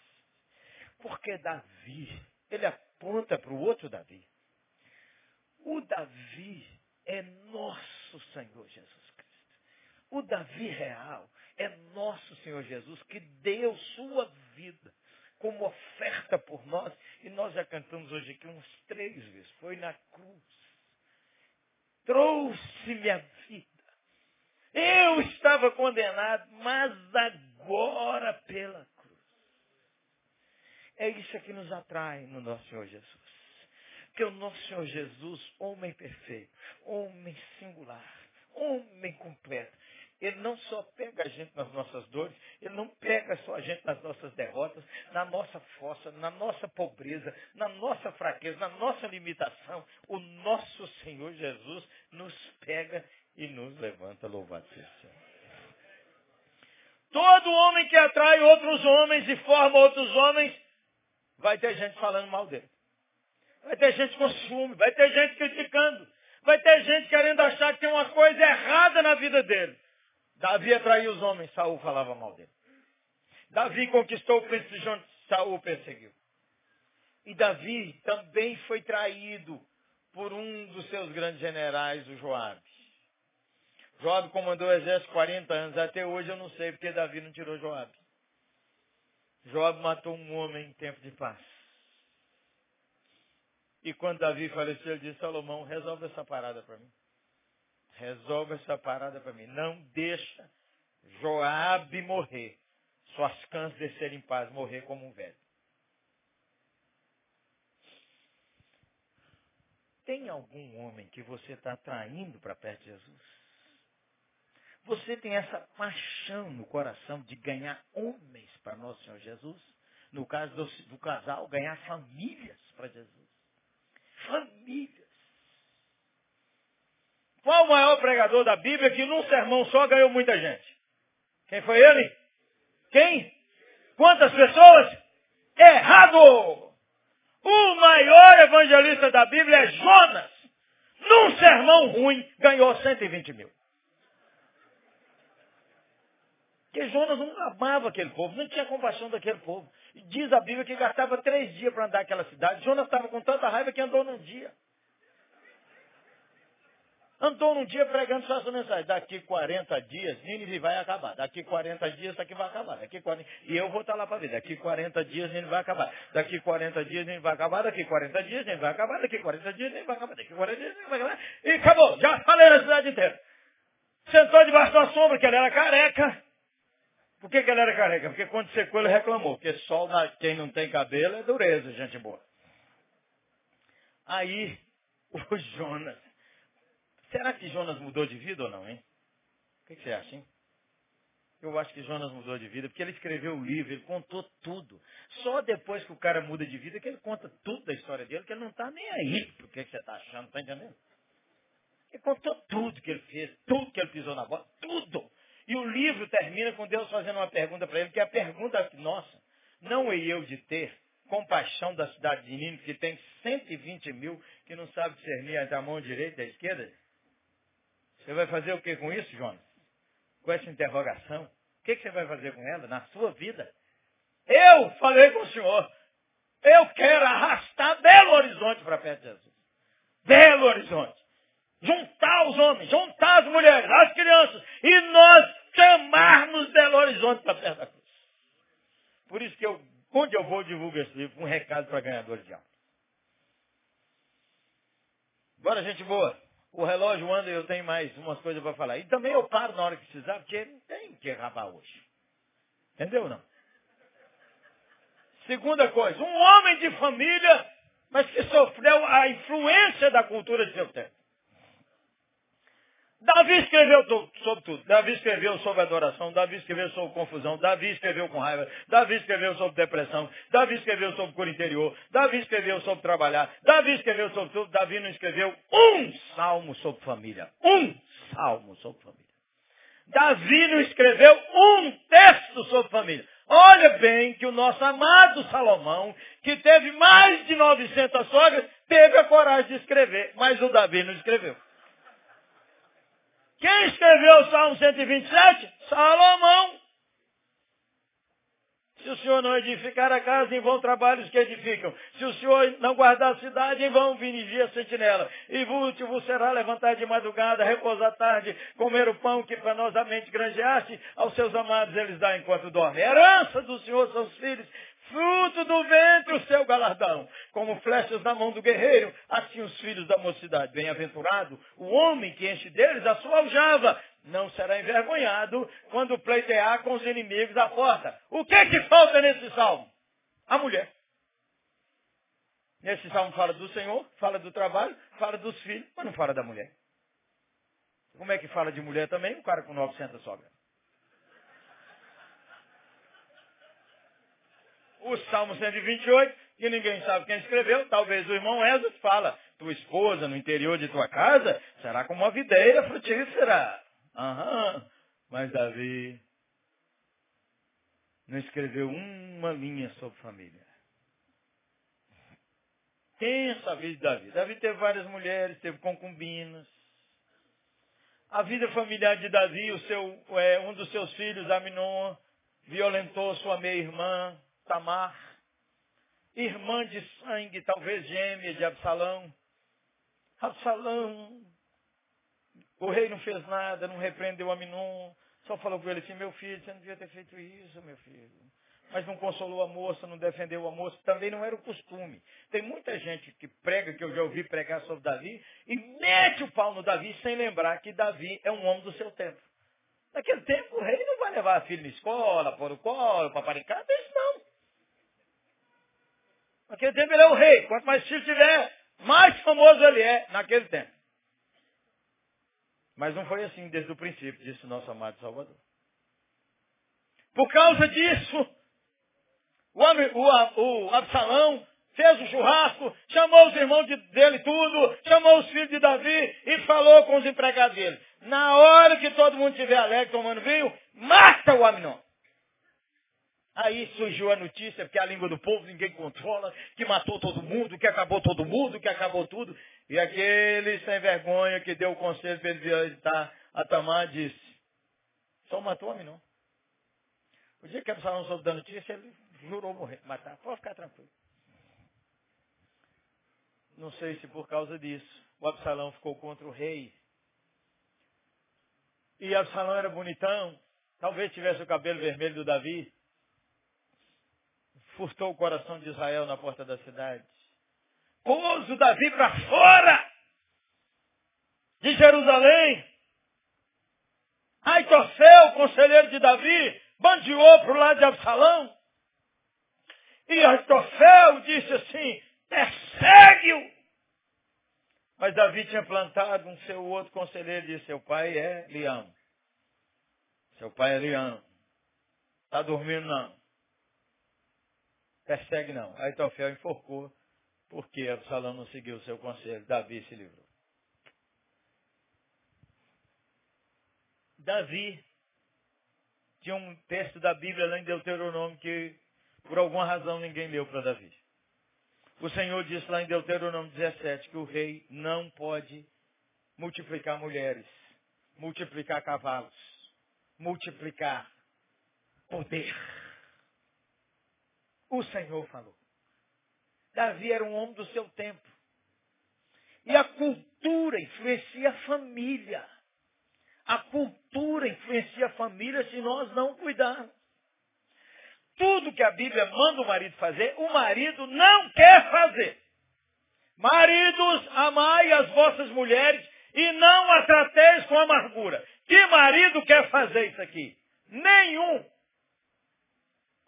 Porque Davi, ele aponta para o outro Davi. O Davi é nosso Senhor Jesus Cristo. O Davi real É nosso Senhor Jesus que deu sua vida como oferta por nós. E nós já cantamos hoje aqui uns três vezes. Foi na cruz. Trouxe-me a vida. Eu estava condenado, mas agora pela cruz. É isso que nos atrai no nosso Senhor Jesus. Que o nosso Senhor Jesus, homem perfeito, homem singular, homem completo, ele não só pega a gente nas nossas dores, ele não pega só a gente nas nossas derrotas, na nossa força, na nossa pobreza, na nossa fraqueza, na nossa limitação. O nosso Senhor Jesus nos pega e nos levanta, louvado seja o Senhor. Todo homem que atrai outros homens e forma outros homens, vai ter gente falando mal dele. Vai ter gente com ciúme, vai ter gente criticando, vai ter gente querendo achar que tem uma coisa errada na vida dele. Davi atraiu os homens, Saul falava mal dele. Davi conquistou o príncipe João, Saul perseguiu. E Davi também foi traído por um dos seus grandes generais, o Joabe. Joabe comandou o exército 40 anos. Até hoje eu não sei porque Davi não tirou Joabe. Joabe matou um homem em tempo de paz. E quando Davi faleceu, ele disse, Salomão, resolve essa parada para mim. Resolve essa parada para mim. Não deixa Joabe morrer. Suas cãs descerem em paz, morrer como um velho. Tem algum homem que você está traindo para perto de Jesus? Você tem essa paixão no coração de ganhar homens para nosso Senhor Jesus? No caso do, do casal, ganhar famílias para Jesus. Famílias. Qual o maior pregador da Bíblia que num sermão só ganhou muita gente? Quem foi ele? Quem? Quantas pessoas? Errado! O maior evangelista da Bíblia é Jonas. Num sermão ruim, ganhou 120 mil. Porque Jonas não amava aquele povo, não tinha compaixão daquele povo. E diz a Bíblia que gastava três dias para andar aquela cidade. Jonas estava com tanta raiva que andou num dia. Andou num dia pregando só essa mensagem. Daqui 40 dias, Nínive vai acabar. Daqui 40 dias, isso aqui vai acabar. Daqui 40... E eu vou estar lá para ver. Daqui 40 dias, Nínive vai acabar. Daqui 40 dias, Nínive vai acabar. Daqui 40 dias, Nínive vai acabar. Daqui 40 dias, Nínive vai acabar. Daqui 40 dias, Nínive vai acabar. E acabou. Já falei na cidade inteira. Sentou debaixo da sombra, que ele era careca. Por que, que ele era careca? Porque quando secou ele reclamou. Porque sol, na... quem não tem cabelo, é dureza, gente boa. Aí, o Jonas Será que Jonas mudou de vida ou não, hein? O que, você acha, hein? Eu acho que Jonas mudou de vida, porque ele escreveu o livro, ele contou tudo. Só depois que o cara muda de vida que ele conta tudo da história dele, que ele não está nem aí pro que, que você está achando, tá entendendo? Ele contou tudo que ele fez, tudo que ele pisou na bola, tudo. E o livro termina com Deus fazendo uma pergunta para ele, que é a pergunta nossa. Não é eu de ter compaixão da cidade de Nínive, que tem 120 mil, que não sabe discernir entre a mão direita e a esquerda? Você vai fazer o que com isso, Jonas? Com essa interrogação? O que, você vai fazer com ela na sua vida? Eu falei com o Senhor. Eu quero arrastar Belo Horizonte para perto de Jesus. Belo Horizonte. Juntar os homens, juntar as mulheres, as crianças. E nós chamarmos Belo Horizonte para perto da cruz. Por isso que eu, onde eu vou, divulgo esse livro um recado para ganhadores de alma. Bora, gente boa. O relógio anda e eu tenho mais umas coisas para falar. E também eu paro na hora que precisar, porque não tem que rabar hoje. Entendeu não? Segunda coisa, um homem de família, mas que sofreu a influência da cultura de seu tempo. Davi escreveu sobre tudo. Davi escreveu sobre adoração. Davi escreveu sobre confusão. Davi escreveu com raiva. Davi escreveu sobre depressão. Davi escreveu sobre cor interior. Davi escreveu sobre trabalhar. Davi escreveu sobre tudo. Davi não escreveu um salmo sobre família. Um salmo sobre família. Davi não escreveu um texto sobre família. Olha bem que o nosso amado Salomão, que teve mais de 900 sogras, teve a coragem de escrever, mas o Davi não escreveu. Quem escreveu o Salmo 127? Salomão. Se o Senhor não edificar a casa, em vão trabalhos que edificam. Se o Senhor não guardar a cidade, em vão vigia a sentinela. E útil será levantar de madrugada, repousar tarde, comer o pão que penosamente granjeaste, aos seus amados eles dá enquanto dorme. Herança do Senhor são os filhos, fruto do ventre o seu galardão. Como flechas na mão do guerreiro, assim os filhos da mocidade. Bem-aventurado o homem que enche deles a sua aljava. Não será envergonhado quando pleitear com os inimigos à porta. O que que falta nesse salmo? A mulher. Nesse salmo fala do Senhor, fala do trabalho, fala dos filhos, mas não fala da mulher. Como é que fala de mulher também? O cara com 900 sobra. O Salmo 128, que ninguém sabe quem escreveu, talvez o irmão Esdras fala, tua esposa no interior de tua casa será como uma videira frutífera. Aham. Mas Davi não escreveu uma linha sobre família. Pensa a vida de Davi. Davi teve várias mulheres, teve concubinas. A vida familiar de Davi, seu, é, um dos seus filhos, Aminon, violentou sua meia-irmã, Tamar, irmã de sangue, talvez gêmea de Absalão. Absalão, o rei não fez nada, não repreendeu Aminon, só falou com ele assim, meu filho, você não devia ter feito isso, meu filho. Mas não consolou a moça, não defendeu a moça, também não era o costume. Tem muita gente que prega, que eu já ouvi pregar sobre Davi, e mete o pau no Davi sem lembrar que Davi é um homem do seu tempo. Naquele tempo o rei não vai levar a filha na escola, pôr o colo, paparicar, isso não. Naquele tempo ele é o rei. Quanto mais filho tiver, mais famoso ele é naquele tempo. Mas não foi assim desde o princípio, disse o nosso amado Salvador. Por causa disso, o, o, o Absalão fez o churrasco, chamou os irmãos de, dele tudo, chamou os filhos de Davi e falou com os empregados dele. Na hora que todo mundo estiver alegre tomando vinho, mata o Aminon. Aí surgiu a notícia, porque a língua do povo ninguém controla, que matou todo mundo, que acabou todo mundo, que acabou tudo. E aquele sem vergonha que deu o conselho para ele visitar a Tamar disse, só matou homem não. O dia que Absalão soube da notícia, ele jurou morrer, matar. Pode ficar tranquilo. Não sei se por causa disso, o Absalão ficou contra o rei. E Absalão era bonitão, talvez tivesse o cabelo vermelho do Davi furtou o coração de Israel na porta da cidade. Pôs o Davi para fora de Jerusalém. Aitofel, conselheiro de Davi, bandeou para o lado de Absalão. E Aitofel disse assim, persegue-o. Mas Davi tinha plantado um seu outro conselheiro e disse, seu pai é leão. Seu pai é leão. Está dormindo não. Persegue não. Aí enforcou, porque Absalão não seguiu o seu conselho. Davi se livrou. Davi tinha um texto da Bíblia lá em Deuteronômio que por alguma razão ninguém leu para Davi. O Senhor disse lá em Deuteronômio 17 que o rei não pode multiplicar mulheres, multiplicar cavalos, multiplicar poder. O Senhor falou. Davi era um homem do seu tempo. E a cultura influencia a família. A cultura influencia a família se nós não cuidarmos. Tudo que a Bíblia manda o marido fazer, o marido não quer fazer. Maridos, amai as vossas mulheres e não a trateis com amargura. Que marido quer fazer isso aqui? Nenhum.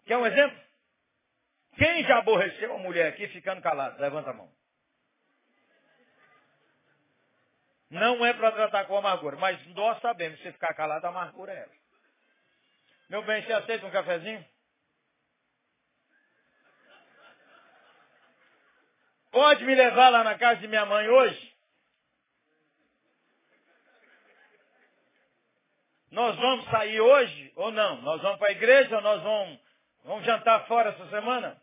Quer um exemplo? Quem já aborreceu a mulher aqui ficando calado? Levanta a mão. Não é para tratar com amargura, mas nós sabemos que se ficar calado, a amargura é ela. Meu bem, você aceita um cafezinho? Pode me levar lá na casa de minha mãe hoje? Nós vamos sair hoje ou não? Nós vamos para a igreja ou nós vamos, vamos jantar fora essa semana?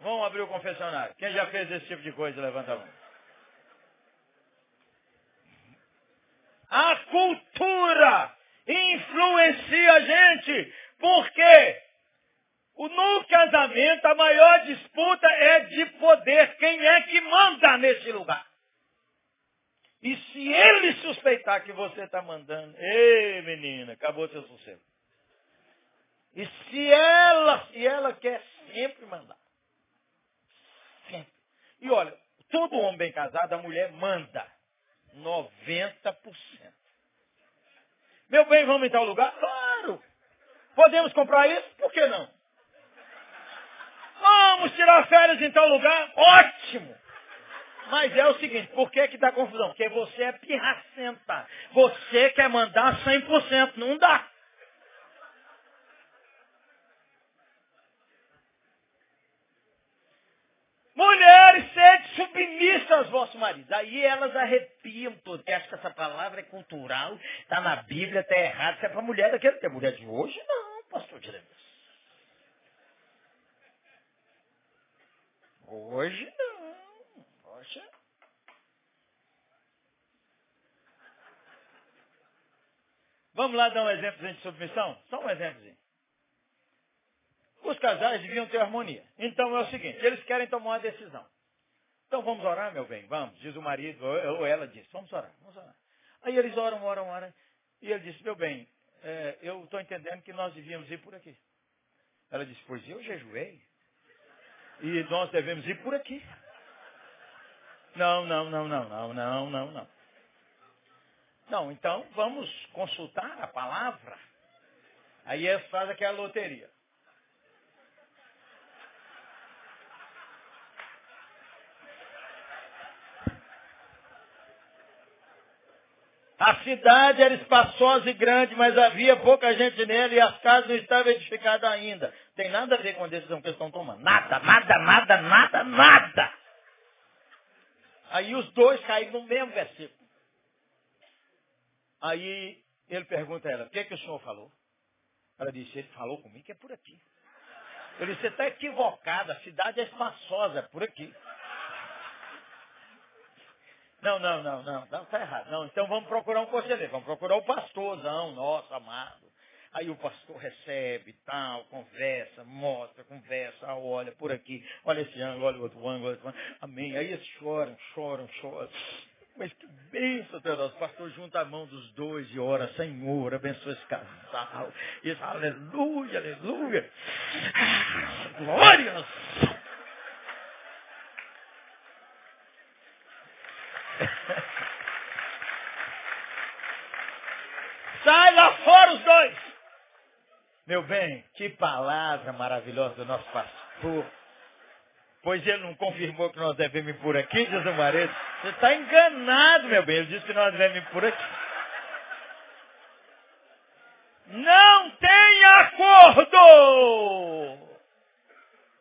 Vamos abrir o confessionário. Quem já fez esse tipo de coisa, levanta a mão. A cultura influencia a gente. Por quê? No casamento, a maior disputa é de poder. Quem é que manda nesse lugar? E se ele suspeitar que você está mandando, ei menina, acabou seu sossego. E se ela, se ela quer sempre mandar. E olha, todo homem bem casado, a mulher manda. 90%. Meu bem, vamos em tal lugar? Claro! Podemos comprar isso? Por que não? Vamos tirar férias em tal lugar? Ótimo! Mas é o seguinte, por que que dá confusão? Porque você é pirracenta. Você quer mandar 100%, não dá. Mulheres, sede submissas aos vossos maridos. Aí elas arrepiam. Porque acho que essa palavra é cultural, está na Bíblia, está errado. Isso é para mulher daquele tempo. Mulher de hoje, não, pastor Jeremias. Hoje não. Poxa. Vamos lá dar um exemplo de submissão? Só um exemplozinho. Os casais deviam ter harmonia. Então é o seguinte, eles querem tomar uma decisão. Então vamos orar, meu bem, vamos, diz o marido, ou ela diz, vamos orar, vamos orar. Aí eles oram, oram, oram, e ele disse, meu bem, é, eu estou entendendo que nós devíamos ir por aqui. Ela disse, pois eu jejuei. E nós devemos ir por aqui. Não, não, não, não, não, não, não, não. Não, então vamos consultar a palavra. Aí eles fazem aquela loteria. A cidade era espaçosa e grande, mas havia pouca gente nela e as casas não estavam edificadas ainda. Tem nada a ver com a decisão que eles estão tomando. Nada, nada, nada, nada, nada. Aí os dois caíram no mesmo versículo. Aí ele pergunta a ela, o que, é que o senhor falou? Ela disse, ele falou comigo que é por aqui. Ele disse, você está equivocada, a cidade é espaçosa, é por aqui. Não, não, não, não, não, está errado. Não, então vamos procurar um conselheiro, vamos procurar o pastorzão nosso, amado. Aí o pastor recebe, tal, conversa, mostra, conversa, olha por aqui, olha esse ângulo, olha o outro ângulo, outro ângulo. Amém. Aí eles choram, choram, choram. Mas que bênção, Deus. O pastor junta a mão dos dois e ora, Senhor, abençoa esse casal. Diz, aleluia, aleluia. Glórias. Sai lá fora os dois. Meu bem, que palavra maravilhosa do nosso pastor. Pois ele não confirmou que nós devemos ir por aqui, diz o marido. Você está enganado, meu bem. Ele disse que nós devemos ir por aqui. Não tem acordo!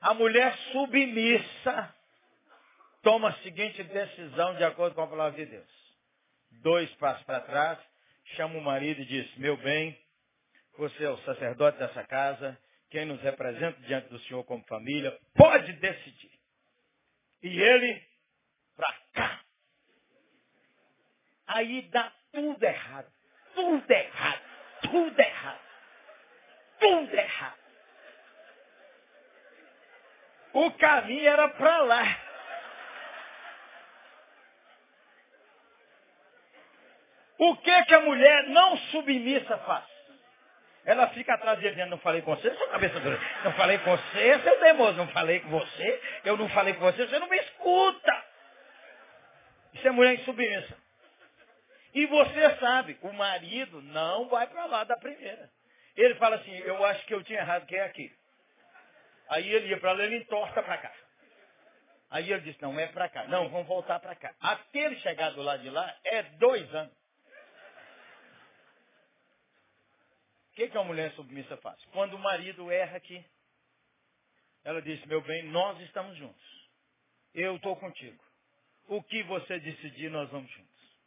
A mulher submissa toma a seguinte decisão de acordo com a palavra de Deus. Dois passos para trás, chama o marido e diz, meu bem, você é o sacerdote dessa casa, quem nos representa diante do Senhor como família, pode decidir. E ele, para cá. Aí dá tudo errado. Tudo errado. Tudo errado. Tudo errado. O caminho era para lá. O que que a mulher não submissa faz? Ela fica atrás dizendo, não falei com você, sua cabeça dura. Não falei com você, seu demônio, não falei com você, eu não falei com você, você não me escuta. Isso é mulher insubmissa. E você sabe, o marido não vai para lá da primeira. Ele fala assim, eu acho que eu tinha errado, que é aqui. Aí ele ia para lá, ele entorta para cá. Aí ele disse, não, é para cá. Não, vamos voltar para cá. Até ele chegar do lado de lá, é dois anos. Que, que uma mulher submissa faz? Quando o marido erra aqui, ela diz, meu bem, nós estamos juntos. Eu estou contigo. O que você decidir, nós vamos juntos.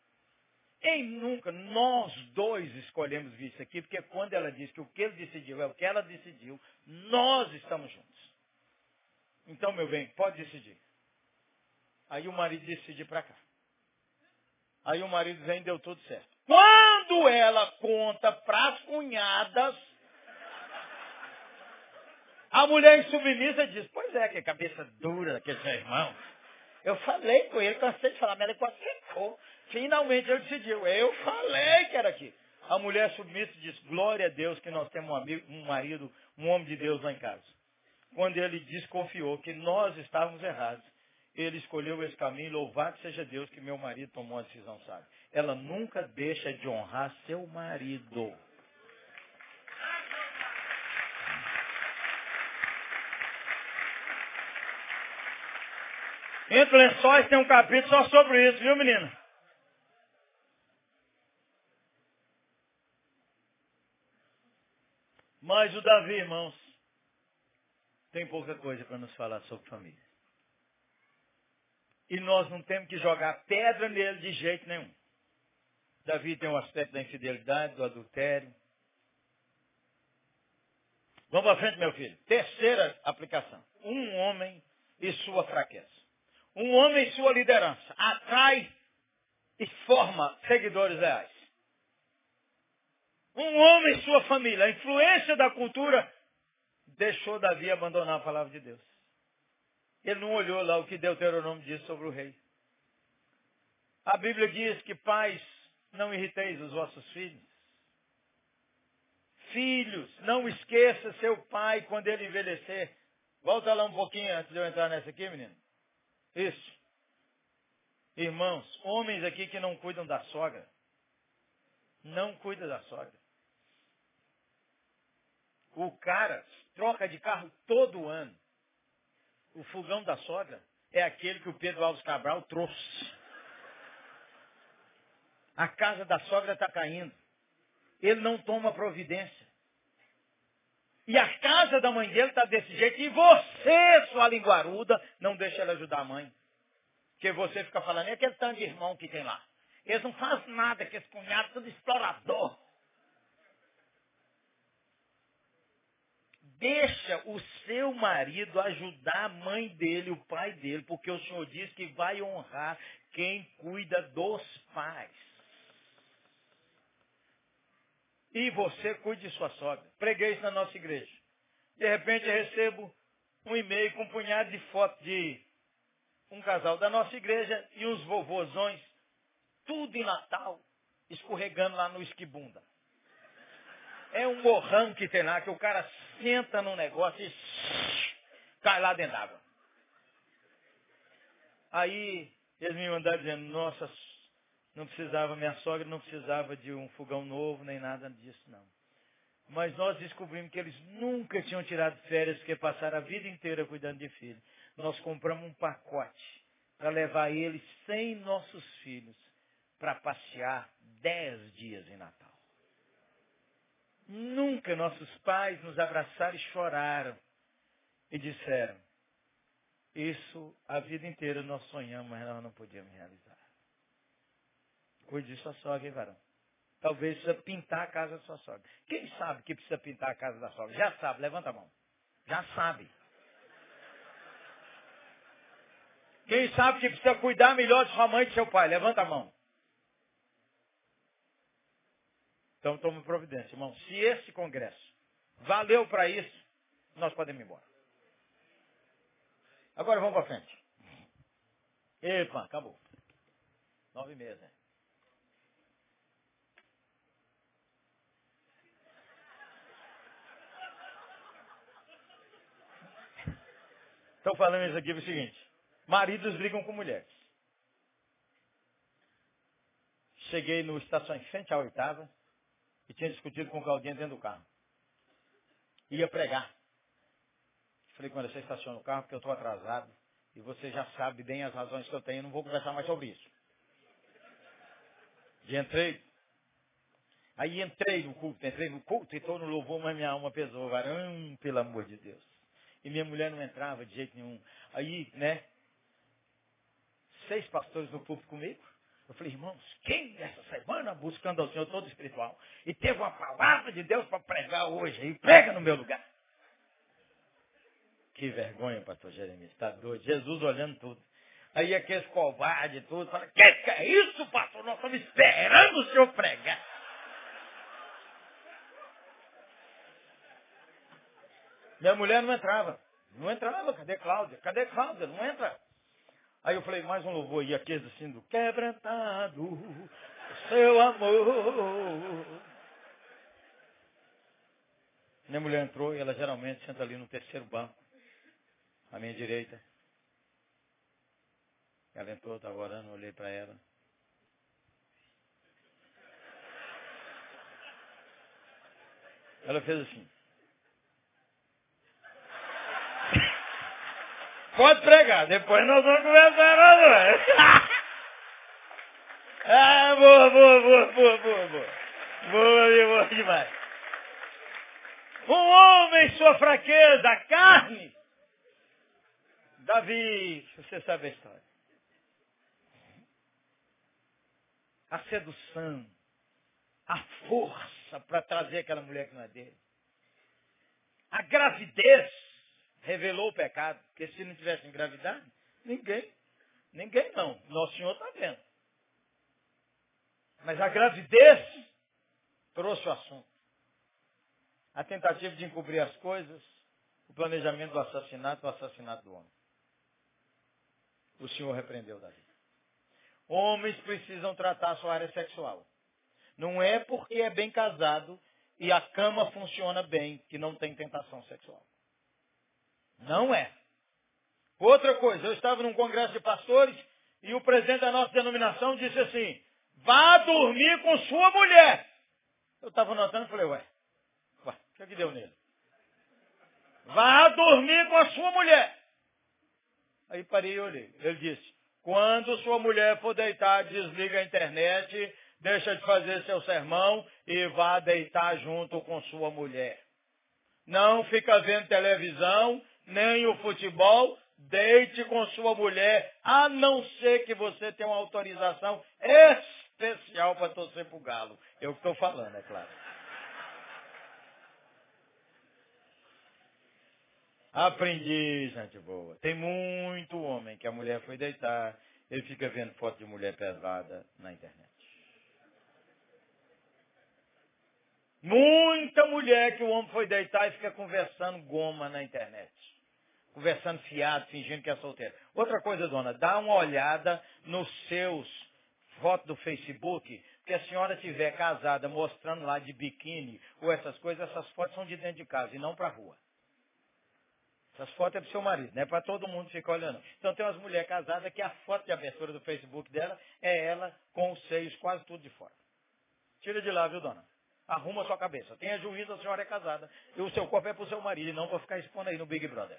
Em nunca, nós dois escolhemos vir isso aqui, porque quando ela diz que o que ele decidiu é o que ela decidiu, nós estamos juntos. Então, meu bem, pode decidir. Aí o marido decide para cá. Aí o marido vem deu tudo certo. Quando ela conta para as cunhadas, a mulher insubmissa diz, pois é, que cabeça dura daquele seu irmão. Eu falei com ele, cansei de falar, mas ele quase ficou. Finalmente ele decidiu. Eu falei que era aqui. A mulher submissa diz, glória a Deus que nós temos um, amigo, um marido, um homem de Deus lá em casa. Quando ele desconfiou que nós estávamos errados, ele escolheu esse caminho, louvado seja Deus que meu marido tomou uma decisão sábia. Ela nunca deixa de honrar seu marido. Entre lençóis tem um capítulo só sobre isso, viu menina? Mas o Davi, irmãos, tem pouca coisa para nos falar sobre família. E nós não temos que jogar pedra nele de jeito nenhum. Davi tem um aspecto da infidelidade, do adultério. Vamos para frente, meu filho. Terceira aplicação. Um homem e sua fraqueza. Um homem e sua liderança atrai e forma seguidores reais. Um homem e sua família, a influência da cultura deixou Davi abandonar a palavra de Deus. Ele não olhou lá o que Deuteronômio diz sobre o rei. A Bíblia diz que pais, não irriteis os vossos filhos. Filhos, não esqueça seu pai quando ele envelhecer. Volta lá um pouquinho antes de eu entrar nessa aqui, menino. Isso. Irmãos, homens aqui que não cuidam da sogra. Não cuida da sogra. O cara troca de carro todo ano. O fogão da sogra é aquele que o Pedro Alves Cabral trouxe. A casa da sogra está caindo. Ele não toma providência. E a casa da mãe dele está desse jeito. E você, sua linguaruda, não deixa ela ajudar a mãe. Porque você fica falando, é aquele tanto de irmão que tem lá. Eles não fazem nada, que esse cunhado é tudo explorador. Deixa o seu marido ajudar a mãe dele, o pai dele, porque o Senhor diz que vai honrar quem cuida dos pais. E você cuide de sua sogra. Preguei isso na nossa igreja. De repente eu recebo um e-mail com um punhado de fotos de um casal da nossa igreja e uns vovôzões, tudo em Natal, escorregando lá no esquibunda. É um morrão que tem lá, que o cara senta no negócio e cai lá dentro d'água. Aí eles me mandaram dizendo, nossa, não precisava, minha sogra não precisava de um fogão novo, nem nada disso, não. Mas nós descobrimos que eles nunca tinham tirado férias, porque passaram a vida inteira cuidando de filhos. Nós compramos um pacote para levar eles sem nossos filhos para passear dez dias em Natal. Nunca nossos pais nos abraçaram e choraram e disseram, isso a vida inteira nós sonhamos, mas nós não podíamos realizar. Cuide de sua sogra, hein, varão? Talvez precisa pintar a casa da sua sogra. Quem sabe que precisa pintar a casa da sogra? Já sabe, levanta a mão. Já sabe. Quem sabe que precisa cuidar melhor de sua mãe e de seu pai? Levanta a mão. Então tome providência, irmão. Se esse congresso valeu para isso, nós podemos ir embora. Agora vamos para frente. Epa, acabou. Nove meses. Né? Estou falando isso aqui é o seguinte. Maridos brigam com mulheres. Cheguei no estação em frente à oitava e tinha discutido com o Claudinho dentro do carro. Ia pregar. Falei, quando você estaciona o carro, porque eu estou atrasado, e você já sabe bem as razões que eu tenho, não vou conversar mais sobre isso. E entrei. Aí entrei no culto, entrei no culto e estou no louvor, mas minha alma pesou, varão, pelo amor de Deus. E minha mulher não entrava de jeito nenhum. Aí, né, seis pastores no púlpito comigo. Eu falei, irmãos, quem essa semana buscando ao Senhor todo espiritual e teve uma palavra de Deus para pregar hoje e prega no meu lugar? Que vergonha, pastor Jeremias, está doido. Jesus olhando tudo. Aí aqueles covardes e tudo, fala, que que é isso, pastor? Nós estamos esperando o senhor pregar. Minha mulher não entrava. Não entrava. Cadê Cláudia? Cadê Cláudia? Não entra. Aí eu falei, mais um louvor. E aqueles assim do quebrantado, seu amor. Minha mulher entrou e ela geralmente senta ali no terceiro banco, à minha direita. Ela entrou, estava orando, olhei para ela. Ela fez assim. Pode pregar, depois nós vamos conversar nós Ah, boa, boa, boa, boa, boa, boa. Boa, boa demais. Um homem, sua fraqueza, a carne. Davi, você sabe a história. A sedução, a força para trazer aquela mulher que não é dele. A gravidez revelou o pecado. Porque se não tivesse engravidado, ninguém, ninguém não. Nosso Senhor está vendo. Mas a gravidez trouxe o assunto. A tentativa de encobrir as coisas, o planejamento do assassinato, o assassinato do homem. O Senhor repreendeu Davi. Homens precisam tratar sua área sexual. Não é porque é bem casado e a cama funciona bem que não tem tentação sexual. Não é. Outra coisa, eu estava num congresso de pastores e o presidente da nossa denominação disse assim, vá dormir com sua mulher. Eu estava notando e falei, ué, ué, o que, é que deu nele? Vá dormir com a sua mulher. Aí parei e olhei. Ele disse, quando sua mulher for deitar, desliga a internet, deixa de fazer seu sermão e vá deitar junto com sua mulher. Não fica vendo televisão, nem o futebol, deite com sua mulher, a não ser que você tenha uma autorização especial para torcer para o galo. Eu que estou falando, é claro. Aprendi, gente boa. Tem muito homem que a mulher foi deitar, ele fica vendo foto de mulher pesada na internet. Muita mulher que o homem foi deitar e fica conversando goma na internet conversando fiado, fingindo que é solteiro. Outra coisa, dona, dá uma olhada nos seus fotos do Facebook, que a senhora estiver casada mostrando lá de biquíni ou essas coisas, essas fotos são de dentro de casa e não para rua. Essas fotos é para seu marido, não é para todo mundo ficar olhando. Então tem umas mulheres casadas que a foto de abertura do Facebook dela é ela com os seios quase tudo de fora. Tira de lá, viu, dona? Arruma sua cabeça. Tenha juízo, a senhora é casada. E o seu corpo é para o seu marido e não para ficar expondo aí no Big Brother.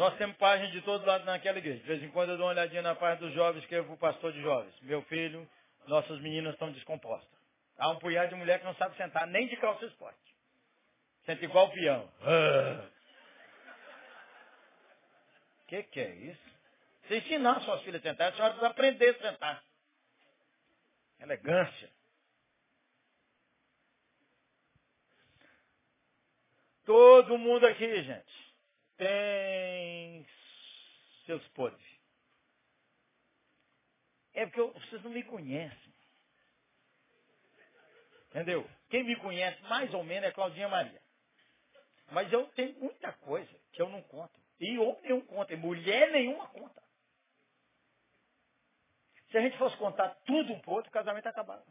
Nós temos página de todo lado naquela igreja. De vez em quando eu dou uma olhadinha na página dos jovens, eu o pastor de jovens. Meu filho, nossas meninas estão descompostas. Há um punhado de mulher que não sabe sentar nem de calça esporte. Senta igual o peão. O que, que é isso? Você ensinar suas filhas a sentar, a senhora precisa aprender a sentar. Elegância. Todo mundo aqui, gente tem seus podres. É porque eu, vocês não me conhecem. Entendeu? Quem me conhece mais ou menos é Claudinha Maria. Mas eu tenho muita coisa que eu não conto. E homem nenhum conta, e mulher nenhuma conta. Se a gente fosse contar tudo um pro outro, o casamento acabava.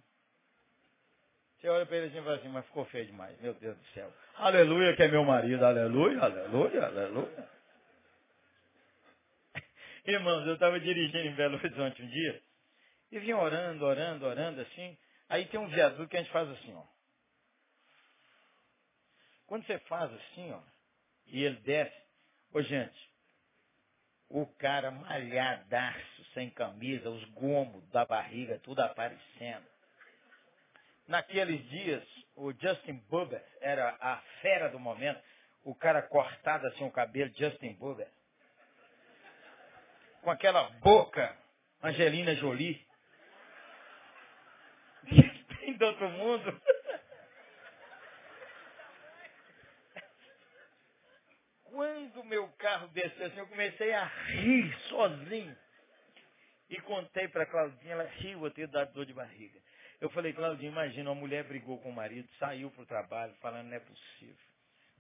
Você olha para ele assim e fala assim, mas ficou feio demais. Meu Deus do céu. Aleluia que é meu marido. Aleluia, aleluia, aleluia. Irmãos, eu estava dirigindo em Belo Horizonte um dia e vim orando, orando, orando assim. Aí tem um viaduto que a gente faz assim, ó. Quando você faz assim, ó, e ele desce, ô gente, o cara malhadaço, sem camisa, os gomos da barriga, tudo aparecendo. Naqueles dias, o Justin Bieber era a fera do momento. O cara cortado assim o cabelo, Justin Bieber. Com aquela boca, Angelina Jolie. Tem do outro mundo. Quando meu carro desceu assim, eu comecei a rir sozinho. E contei para Claudinha, ela riu, tenho dado dor de barriga. Eu falei, Claudinha, imagina, uma mulher brigou com o marido, saiu para o trabalho, falando, não é possível.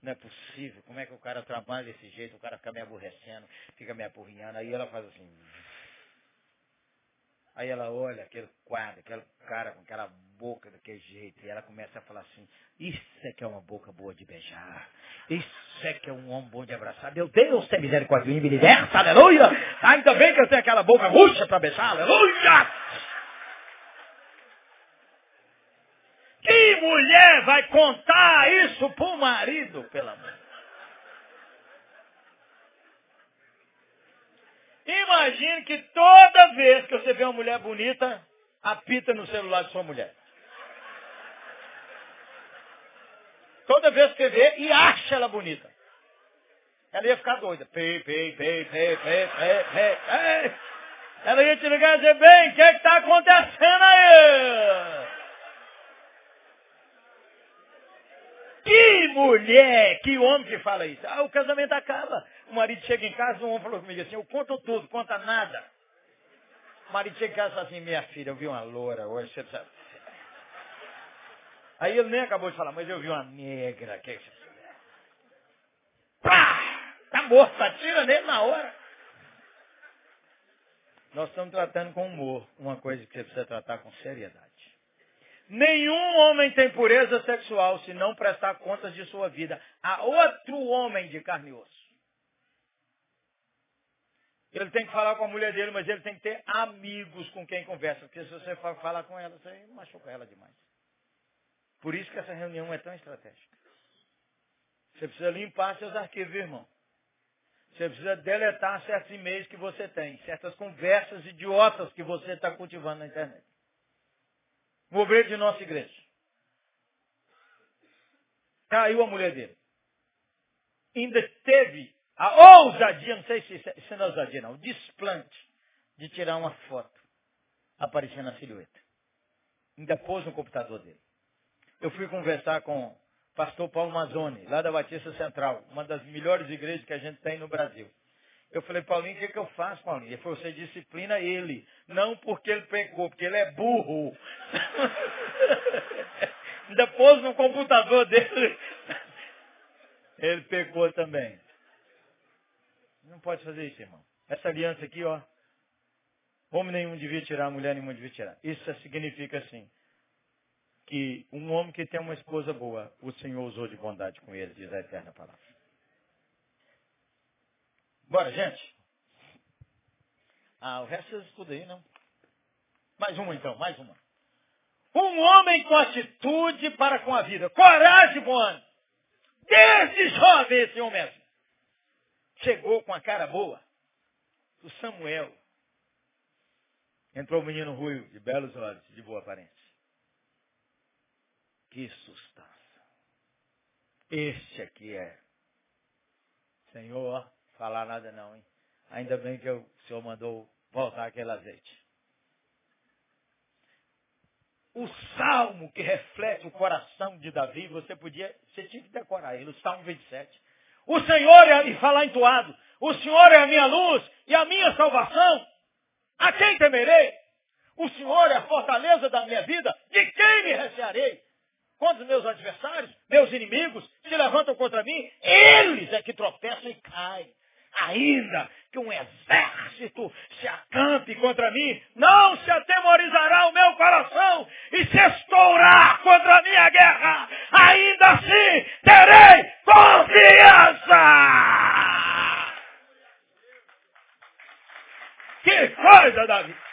Não é possível. Como é que o cara trabalha desse jeito, o cara fica me aborrecendo, fica me apurrinhando. Aí ela faz assim. Aí ela olha aquele quadro, aquele cara com aquela boca daquele jeito, e ela começa a falar assim, isso é que é uma boca boa de beijar. Isso é que é um homem bom de abraçar. Meu Deus, tem misericórdia me liberta, aleluia! Ainda bem que eu tenho aquela boca murcha para beijar, aleluia! Mulher vai contar isso pro marido, pelo amor? Imagine que toda vez que você vê uma mulher bonita, apita no celular de sua mulher. Toda vez que você vê e acha ela bonita. Ela ia ficar doida. Pei, pei, pei, pei, pei, pei, pei, pei. Ela ia te ligar e dizer, bem, o que é está acontecendo aí? Que mulher, que homem que fala isso. Ah, o casamento acaba. O marido chega em casa, um homem falou comigo assim, eu conto tudo, conta nada. O marido chega em casa e fala assim, minha filha, eu vi uma loura hoje, você. Aí ele nem acabou de falar, mas eu vi uma negra. Que é Pá! Tá morto, atira nele na hora. Nós estamos tratando com humor, uma coisa que você precisa tratar com seriedade. Nenhum homem tem pureza sexual se não prestar contas de sua vida a outro homem de carne e osso. Ele tem que falar com a mulher dele, mas ele tem que ter amigos com quem conversa. Porque se você falar com ela, você machuca ela demais. Por isso que essa reunião é tão estratégica. Você precisa limpar seus arquivos, irmão. Você precisa deletar certos e-mails que você tem, certas conversas idiotas que você está cultivando na internet. O obreiro de nossa igreja. Caiu a mulher dele. Ainda teve a ousadia, não sei se isso é, é ousadia não, o desplante de tirar uma foto aparecendo na silhueta. Ainda pôs no computador dele eu fui conversar com o pastor Paulo Mazzoni, lá da Batista Central, uma das melhores igrejas que a gente tem no Brasil. Eu falei, Paulinho, o que, que eu faço, Paulinho? Ele falou, você disciplina ele. Não porque ele pecou, porque ele é burro. Ainda pôs no computador dele. Ele pecou também. Não pode fazer isso, irmão. Essa aliança aqui, ó. Homem nenhum devia tirar, mulher nenhuma devia tirar. Isso significa assim que um homem que tem uma esposa boa, o Senhor usou de bondade com ele, diz a eterna palavra. Bora, gente. Ah, o resto vocês estudam aí, não? Mais uma então, mais uma. Um homem com atitude para com a vida. Coragem, bom ano. Desde jovem esse homem mesmo. Chegou com a cara boa. O Samuel. Entrou o menino ruivo, de belos olhos, de boa aparência. Que sustância. Este aqui é. Senhor, falar nada não, hein? Ainda bem que o Senhor mandou voltar aquele azeite. O salmo que reflete o coração de Davi, você podia, você tinha que decorar ele, o salmo 27. O Senhor é, e falar entoado, o Senhor é a minha luz e a minha salvação. A quem temerei? O Senhor é a fortaleza da minha vida. De quem me recearei? Quando meus adversários, meus inimigos, se levantam contra mim, eles é que tropeçam e caem. Ainda que um exército se acampe contra mim, não se atemorizará o meu coração e se estourar contra a minha guerra. Ainda assim terei confiança. Que coisa, Davi!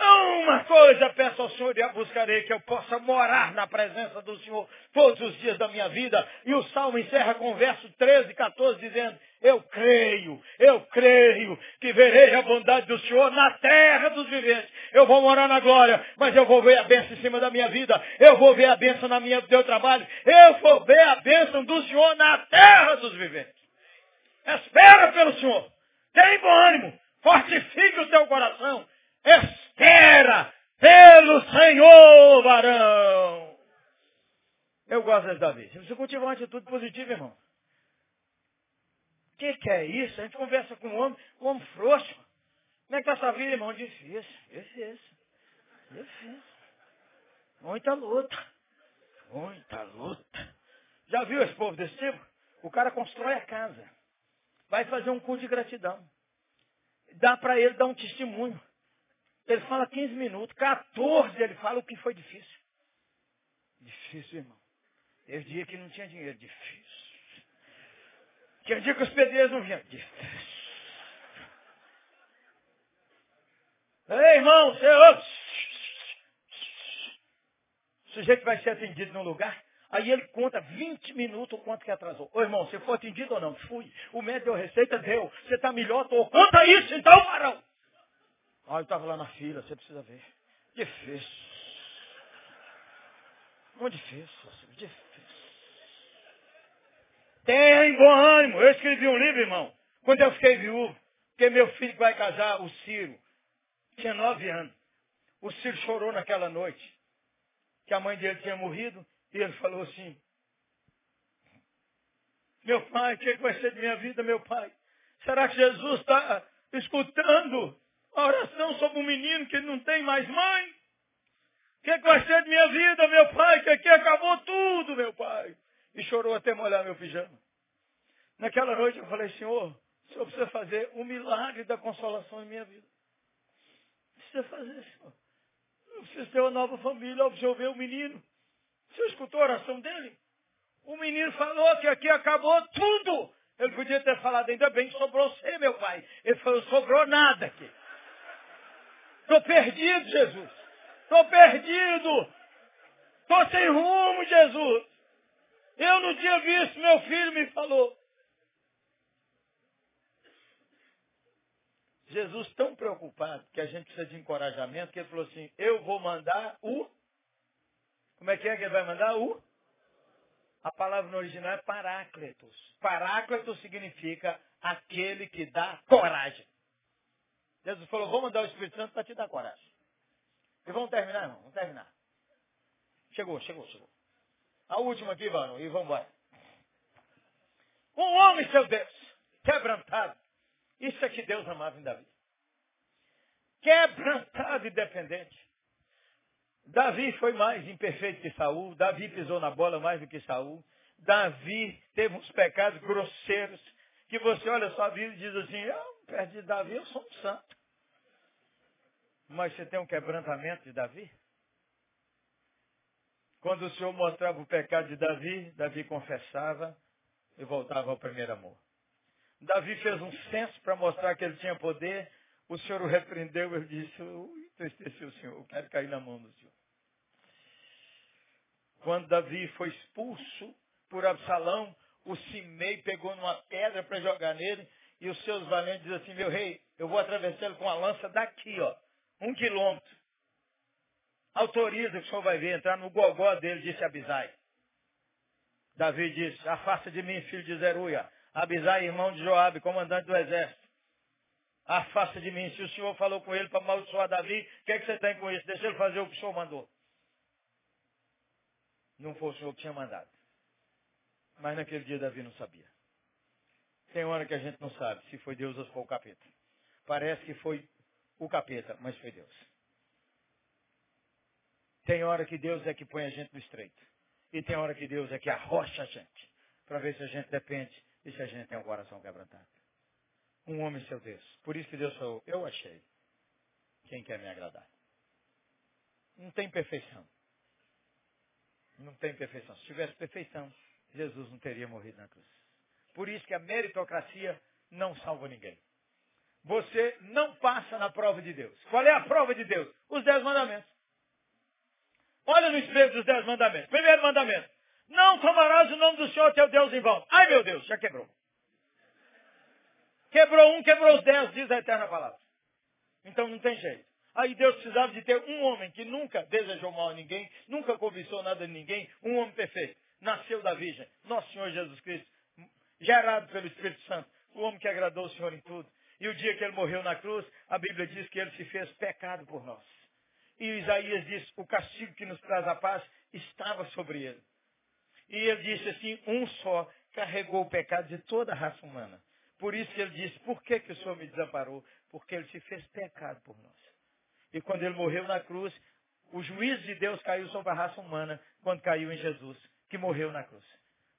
Uma coisa peço ao Senhor e a buscarei, que eu possa morar na presença do Senhor todos os dias da minha vida. E o Salmo encerra com o verso 13 e 14, dizendo, eu creio, eu creio que verei a bondade do Senhor na terra dos viventes. Eu vou morar na glória, mas eu vou ver a bênção em cima da minha vida. Eu vou ver a bênção na minha, do meu trabalho. Eu vou ver a bênção do Senhor na terra dos viventes. Espera pelo Senhor. Tem bom ânimo. Fortifique o teu coração. Espera pelo Senhor, varão. Eu gosto de Davi. Você cultivar uma atitude positiva, irmão. que, que é isso? A gente conversa com um homem, um homem frouxo. Como é que está essa vida, irmão? Difícil, difícil, difícil. Muita luta, muita luta. Já viu esse povo desse tipo? O cara constrói a casa, vai fazer um curso de gratidão. Dá para ele dar um testemunho. Ele fala 15 minutos, 14 ele fala o que foi difícil. Difícil, irmão. Teve dia que não tinha dinheiro, difícil. Tinha dia que os pedreiros não vinham, difícil. Ei, irmão, você... O sujeito vai ser atendido num lugar, Aí ele conta 20 minutos o quanto que atrasou. Ô irmão, você foi atendido ou não? Fui. O médico deu receita, deu. Você está melhor? Tô. Conta isso então, varão. Ah, eu estava lá na fila, você precisa ver. Difícil. Muito difícil, difícil. Tem bom ânimo. Eu escrevi um livro, irmão. Quando eu fiquei viúvo, porque meu filho que vai casar, o Ciro, tinha nove anos. O Ciro chorou naquela noite, que a mãe dele tinha morrido, e ele falou assim, meu pai, o que vai ser de minha vida, meu pai? Será que Jesus está escutando a oração sobre um menino que não tem mais mãe? O que vai ser de minha vida, meu pai? Que aqui acabou tudo, meu pai. E chorou até molhar meu pijama. Naquela noite eu falei, Senhor, o Senhor precisa fazer um milagre da consolação em minha vida. Precisa fazer, Senhor. Eu preciso ter uma nova família, eu preciso ver o menino. Você escutou a oração dele? O menino falou que aqui acabou tudo. Ele podia ter falado, ainda bem que sobrou você, meu pai. Ele falou, sobrou nada aqui. Estou perdido, Jesus. Estou perdido. Estou sem rumo, Jesus. Eu não tinha visto, meu filho me falou. Jesus tão preocupado que a gente precisa de encorajamento, que ele falou assim, eu vou mandar o como é que é que ele vai mandar? O? A palavra no original é parácletos. Parácletos significa aquele que dá coragem. Jesus falou, vou mandar o Espírito Santo para te dar coragem. E vamos terminar, irmão? Vamos terminar. Chegou, chegou, chegou. A última aqui, mano, e vamos embora. Um homem, seu Deus, quebrantado. Isso é que Deus amava em Davi. Quebrantado e dependente. Davi foi mais imperfeito que Saul. Davi pisou na bola mais do que Saul. Davi teve uns pecados grosseiros que você olha a sua vida e diz assim, eu, perto de Davi, eu sou um santo. Mas você tem um quebrantamento de Davi? Quando o Senhor mostrava o pecado de Davi, Davi confessava e voltava ao primeiro amor. Davi fez um censo para mostrar que ele tinha poder. O Senhor o repreendeu e disse, entristeci o Senhor, eu quero cair na mão do Senhor. Quando Davi foi expulso por Absalão, o Simei pegou numa pedra para jogar nele e os seus valentes dizem assim, meu rei, eu vou atravessar ele com a lança daqui, ó, um quilômetro. Autoriza que o senhor vai ver, entrar no gogó dele, disse Abisai. Davi disse, afasta de mim, filho de Zeruia. Abisai, irmão de Joabe, comandante do exército. Afasta de mim. Se o senhor falou com ele para amaldiçoar Davi, o que, é que você tem com isso? Deixa ele fazer o que o senhor mandou não foi o Senhor que tinha mandado. Mas naquele dia Davi não sabia. Tem hora que a gente não sabe se foi Deus ou se foi o capeta. Parece que foi o capeta, mas foi Deus. Tem hora que Deus é que põe a gente no estreito. E tem hora que Deus é que arrocha a gente. Para ver se a gente depende e se a gente tem um coração quebrantado. Um homem seu Deus. Por isso que Deus falou, eu achei quem quer me agradar. Não tem perfeição. Não tem perfeição. Se tivesse perfeição, Jesus não teria morrido na cruz. Por isso que a meritocracia não salva ninguém. Você não passa na prova de Deus. Qual é a prova de Deus? Os dez mandamentos. Olha no espelho dos dez mandamentos. Primeiro mandamento. Não tomarás o nome do Senhor teu Deus em vão. Ai meu Deus, já quebrou. Quebrou um, quebrou os dez, diz a eterna palavra. Então não tem jeito. Aí Deus precisava de ter um homem que nunca desejou mal a ninguém, nunca cobiçou nada de ninguém, um homem perfeito. Nasceu da Virgem, nosso Senhor Jesus Cristo, gerado pelo Espírito Santo, o homem que agradou o Senhor em tudo. E o dia que ele morreu na cruz, a Bíblia diz que ele se fez pecado por nós. E Isaías diz, o castigo que nos traz a paz estava sobre ele. E ele disse assim, um só carregou o pecado de toda a raça humana. Por isso ele disse, por que, que o Senhor me desamparou? Porque ele se fez pecado por nós. E quando ele morreu na cruz, o juízo de Deus caiu sobre a raça humana quando caiu em Jesus, que morreu na cruz.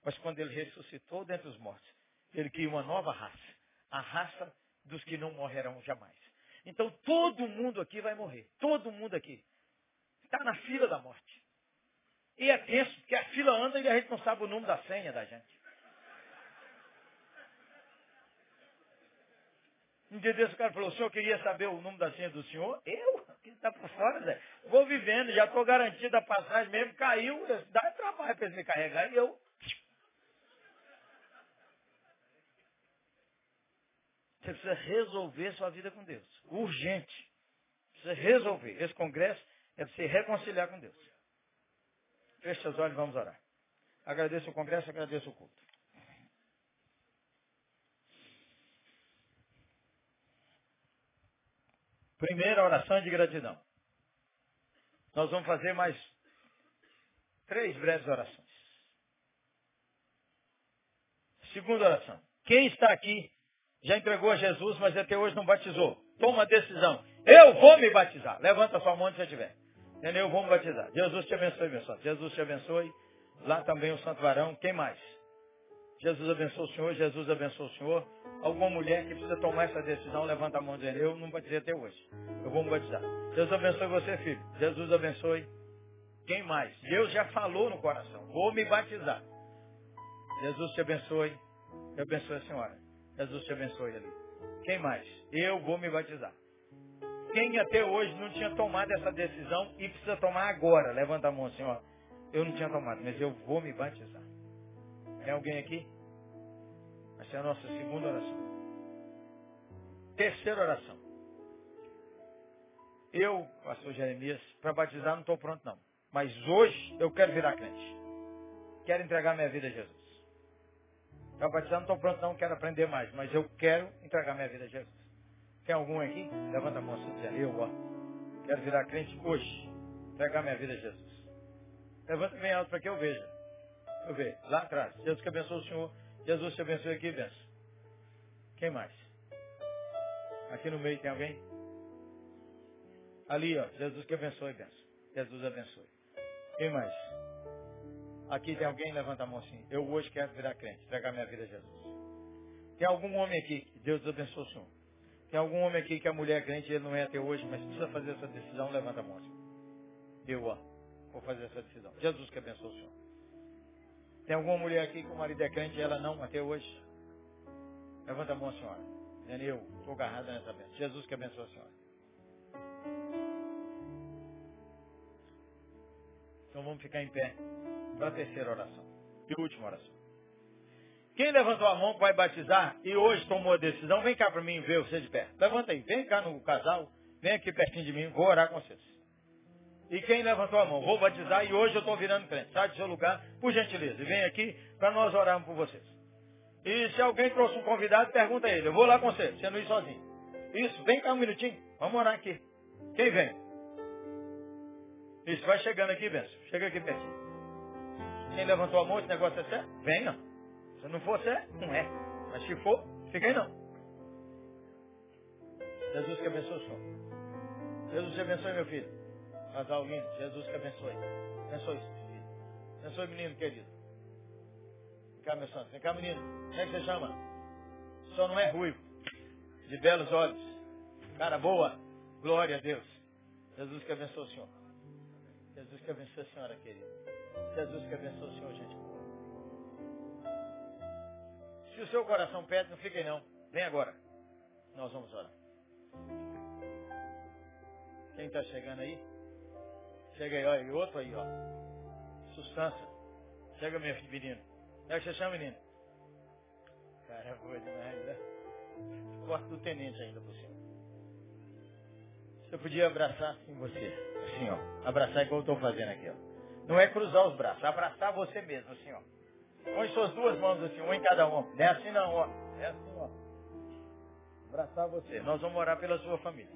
Mas quando ele ressuscitou dentre os mortos, ele criou uma nova raça. A raça dos que não morrerão jamais. Então todo mundo aqui vai morrer. Todo mundo aqui. Está na fila da morte. E é tenso, porque a fila anda e a gente não sabe o número da senha da gente. Um dia desse o cara falou, o senhor queria saber o número da senha do senhor? Eu? Que está por fora, Zé. Vou vivendo, já estou garantido a passagem mesmo, caiu, dá trabalho para eles me carregar e eu. Você precisa resolver sua vida com Deus. Urgente. Precisa resolver. Esse congresso é para se reconciliar com Deus. Feche seus olhos e vamos orar. Agradeço o congresso, agradeço o culto. Primeira oração de gratidão. Nós vamos fazer mais três breves orações. Segunda oração. Quem está aqui já entregou a Jesus, mas até hoje não batizou. Toma a decisão. Eu vou me batizar. Levanta sua mão onde você estiver. Entendeu? Eu vou me batizar. Jesus te abençoe, meu santo. Jesus te abençoe. Lá também o santo varão. Quem mais? Jesus abençoe o Senhor. Jesus abençoe o Senhor. Alguma mulher que precisa tomar essa decisão, levanta a mão dizendo, eu não batizei até hoje. Eu vou me batizar. Jesus abençoe você, filho. Jesus abençoe. Quem mais? Deus já falou no coração. Vou me batizar. Jesus te abençoe. Eu abençoe a senhora. Jesus te abençoe ali. Quem mais? Eu vou me batizar. Quem até hoje não tinha tomado essa decisão e precisa tomar agora? Levanta a mão, Senhor. Eu não tinha tomado, mas eu vou me batizar. Tem alguém aqui? Essa é a nossa segunda oração. Terceira oração. Eu, pastor Jeremias, para batizar não estou pronto não. Mas hoje eu quero virar crente. Quero entregar minha vida a Jesus. Para batizar não estou pronto não, quero aprender mais. Mas eu quero entregar minha vida a Jesus. Tem algum aqui? Levanta a mão assim dizendo, eu ó, quero virar crente hoje. Entregar minha vida a Jesus. Levanta bem alto para que eu veja. Eu vejo. Lá atrás. Jesus que abençoe o Senhor. Jesus te abençoe aqui, benção. Quem mais? Aqui no meio tem alguém? Ali, ó. Jesus que abençoe, benção. Jesus abençoe. Quem mais? Aqui tem alguém? Levanta a mão assim. Eu hoje quero virar crente, entregar minha vida a Jesus. Tem algum homem aqui? Deus abençoe o Senhor. Tem algum homem aqui que a mulher é crente ele não é até hoje, mas precisa fazer essa decisão? Levanta a mão assim. Eu, ó. Vou fazer essa decisão. Jesus que abençoe o Senhor. Tem alguma mulher aqui que o marido é crente e ela não, até hoje? Levanta a mão, senhora. Eu estou agarrada nessa bênção. Jesus que abençoe a senhora. Então vamos ficar em pé para a terceira oração. E última oração. Quem levantou a mão vai batizar e hoje tomou a decisão, vem cá para mim ver você de pé. Levanta aí, vem cá no casal, vem aqui pertinho de mim, vou orar com vocês. E quem levantou a mão? Vou batizar e hoje eu estou virando crente. Sai do seu lugar, por gentileza. E vem aqui para nós orarmos por vocês. E se alguém trouxe um convidado, pergunta a ele. Eu vou lá com você, você não ir sozinho. Isso, vem cá um minutinho. Vamos orar aqui. Quem vem? Isso, vai chegando aqui, Benção. Chega aqui pertinho. Quem levantou a mão, esse negócio é sério? Venha. Se não for sério, não é. Mas se for, fica aí não. Jesus que abençoe o senhor. Jesus te abençoe, meu filho. Casal lindo, Jesus que abençoe. Abençoe filho. Abençoe menino querido. Vem cá, meu santo. Vem cá, menino. Como é que você chama? Só não é ruivo. De belos olhos. Cara boa. Glória a Deus. Jesus que abençoe o Senhor. Jesus que abençoe a senhora, querida. Jesus que abençoe o Senhor, gente. Se o seu coração pede, não fique aí não. Vem agora. Nós vamos orar. Quem está chegando aí? Chega aí, olha, e outro aí, ó. Sustância. Chega, menino. Como é que você chama, menino? Cara, é boa demais, né? Quarto do tenente ainda por cima. Você podia abraçar assim você. Assim, ó. Abraçar igual eu estou fazendo aqui, ó. Não é cruzar os braços, abraçar você mesmo, assim, ó. Põe suas duas mãos assim, uma em cada um. Não é assim não, ó. É assim, ó. Abraçar você. Nós vamos orar pela sua família.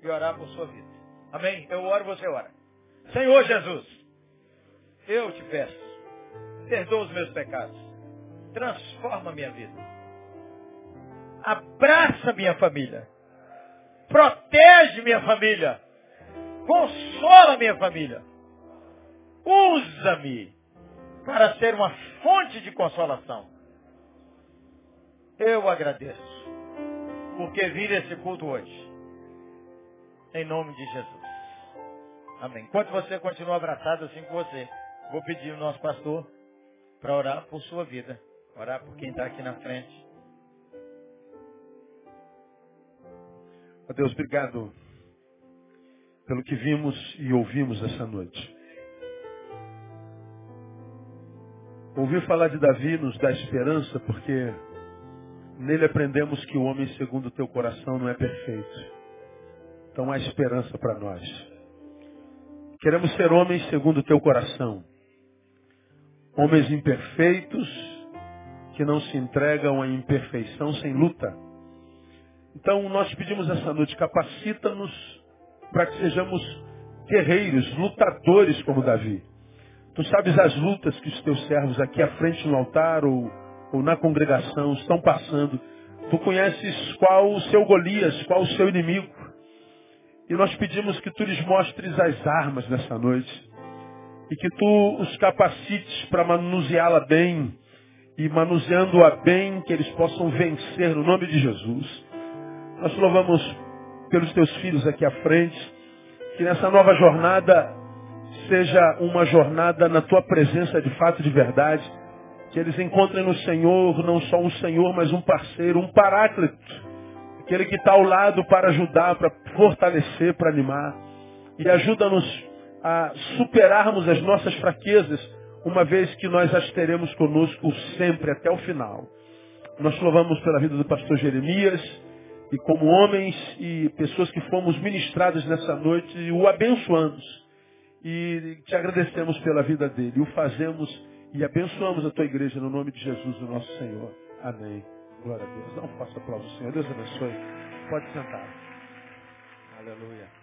E orar por sua vida. Amém? Eu oro, você ora. Senhor Jesus, eu te peço, perdoa os meus pecados, transforma minha vida. Abraça minha família. Protege minha família. Consola minha família. Usa-me para ser uma fonte de consolação. Eu agradeço porque vira esse culto hoje. Em nome de Jesus. Amém. Enquanto você continua abraçado assim com você, vou pedir o nosso pastor para orar por sua vida. Orar por quem está aqui na frente. Ó Deus, obrigado pelo que vimos e ouvimos essa noite. Ouvir falar de Davi nos dá esperança porque nele aprendemos que o homem segundo o teu coração não é perfeito. Então há esperança para nós. Queremos ser homens segundo o teu coração. Homens imperfeitos que não se entregam à imperfeição sem luta. Então nós pedimos essa noite, capacita-nos para que sejamos guerreiros, lutadores como Davi. Tu sabes as lutas que os teus servos aqui à frente no altar ou, ou na congregação estão passando. Tu conheces qual o seu Golias, qual o seu inimigo. E nós pedimos que tu lhes mostres as armas nessa noite. E que tu os capacites para manuseá-la bem. E manuseando-a bem, que eles possam vencer no nome de Jesus. Nós louvamos pelos teus filhos aqui à frente. Que nessa nova jornada seja uma jornada na tua presença de fato, de verdade. Que eles encontrem no Senhor não só um Senhor, mas um parceiro, um paráclito. Aquele que está ao lado para ajudar, para fortalecer, para animar. E ajuda-nos a superarmos as nossas fraquezas, uma vez que nós as teremos conosco sempre, até o final. Nós louvamos pela vida do pastor Jeremias e como homens e pessoas que fomos ministrados nessa noite, o abençoamos e te agradecemos pela vida dele. O fazemos e abençoamos a tua igreja no nome de Jesus, o nosso Senhor. Amém. Glória a Deus. Não faça aplauso, Senhor. Deus abençoe. Pode sentar. Aleluia.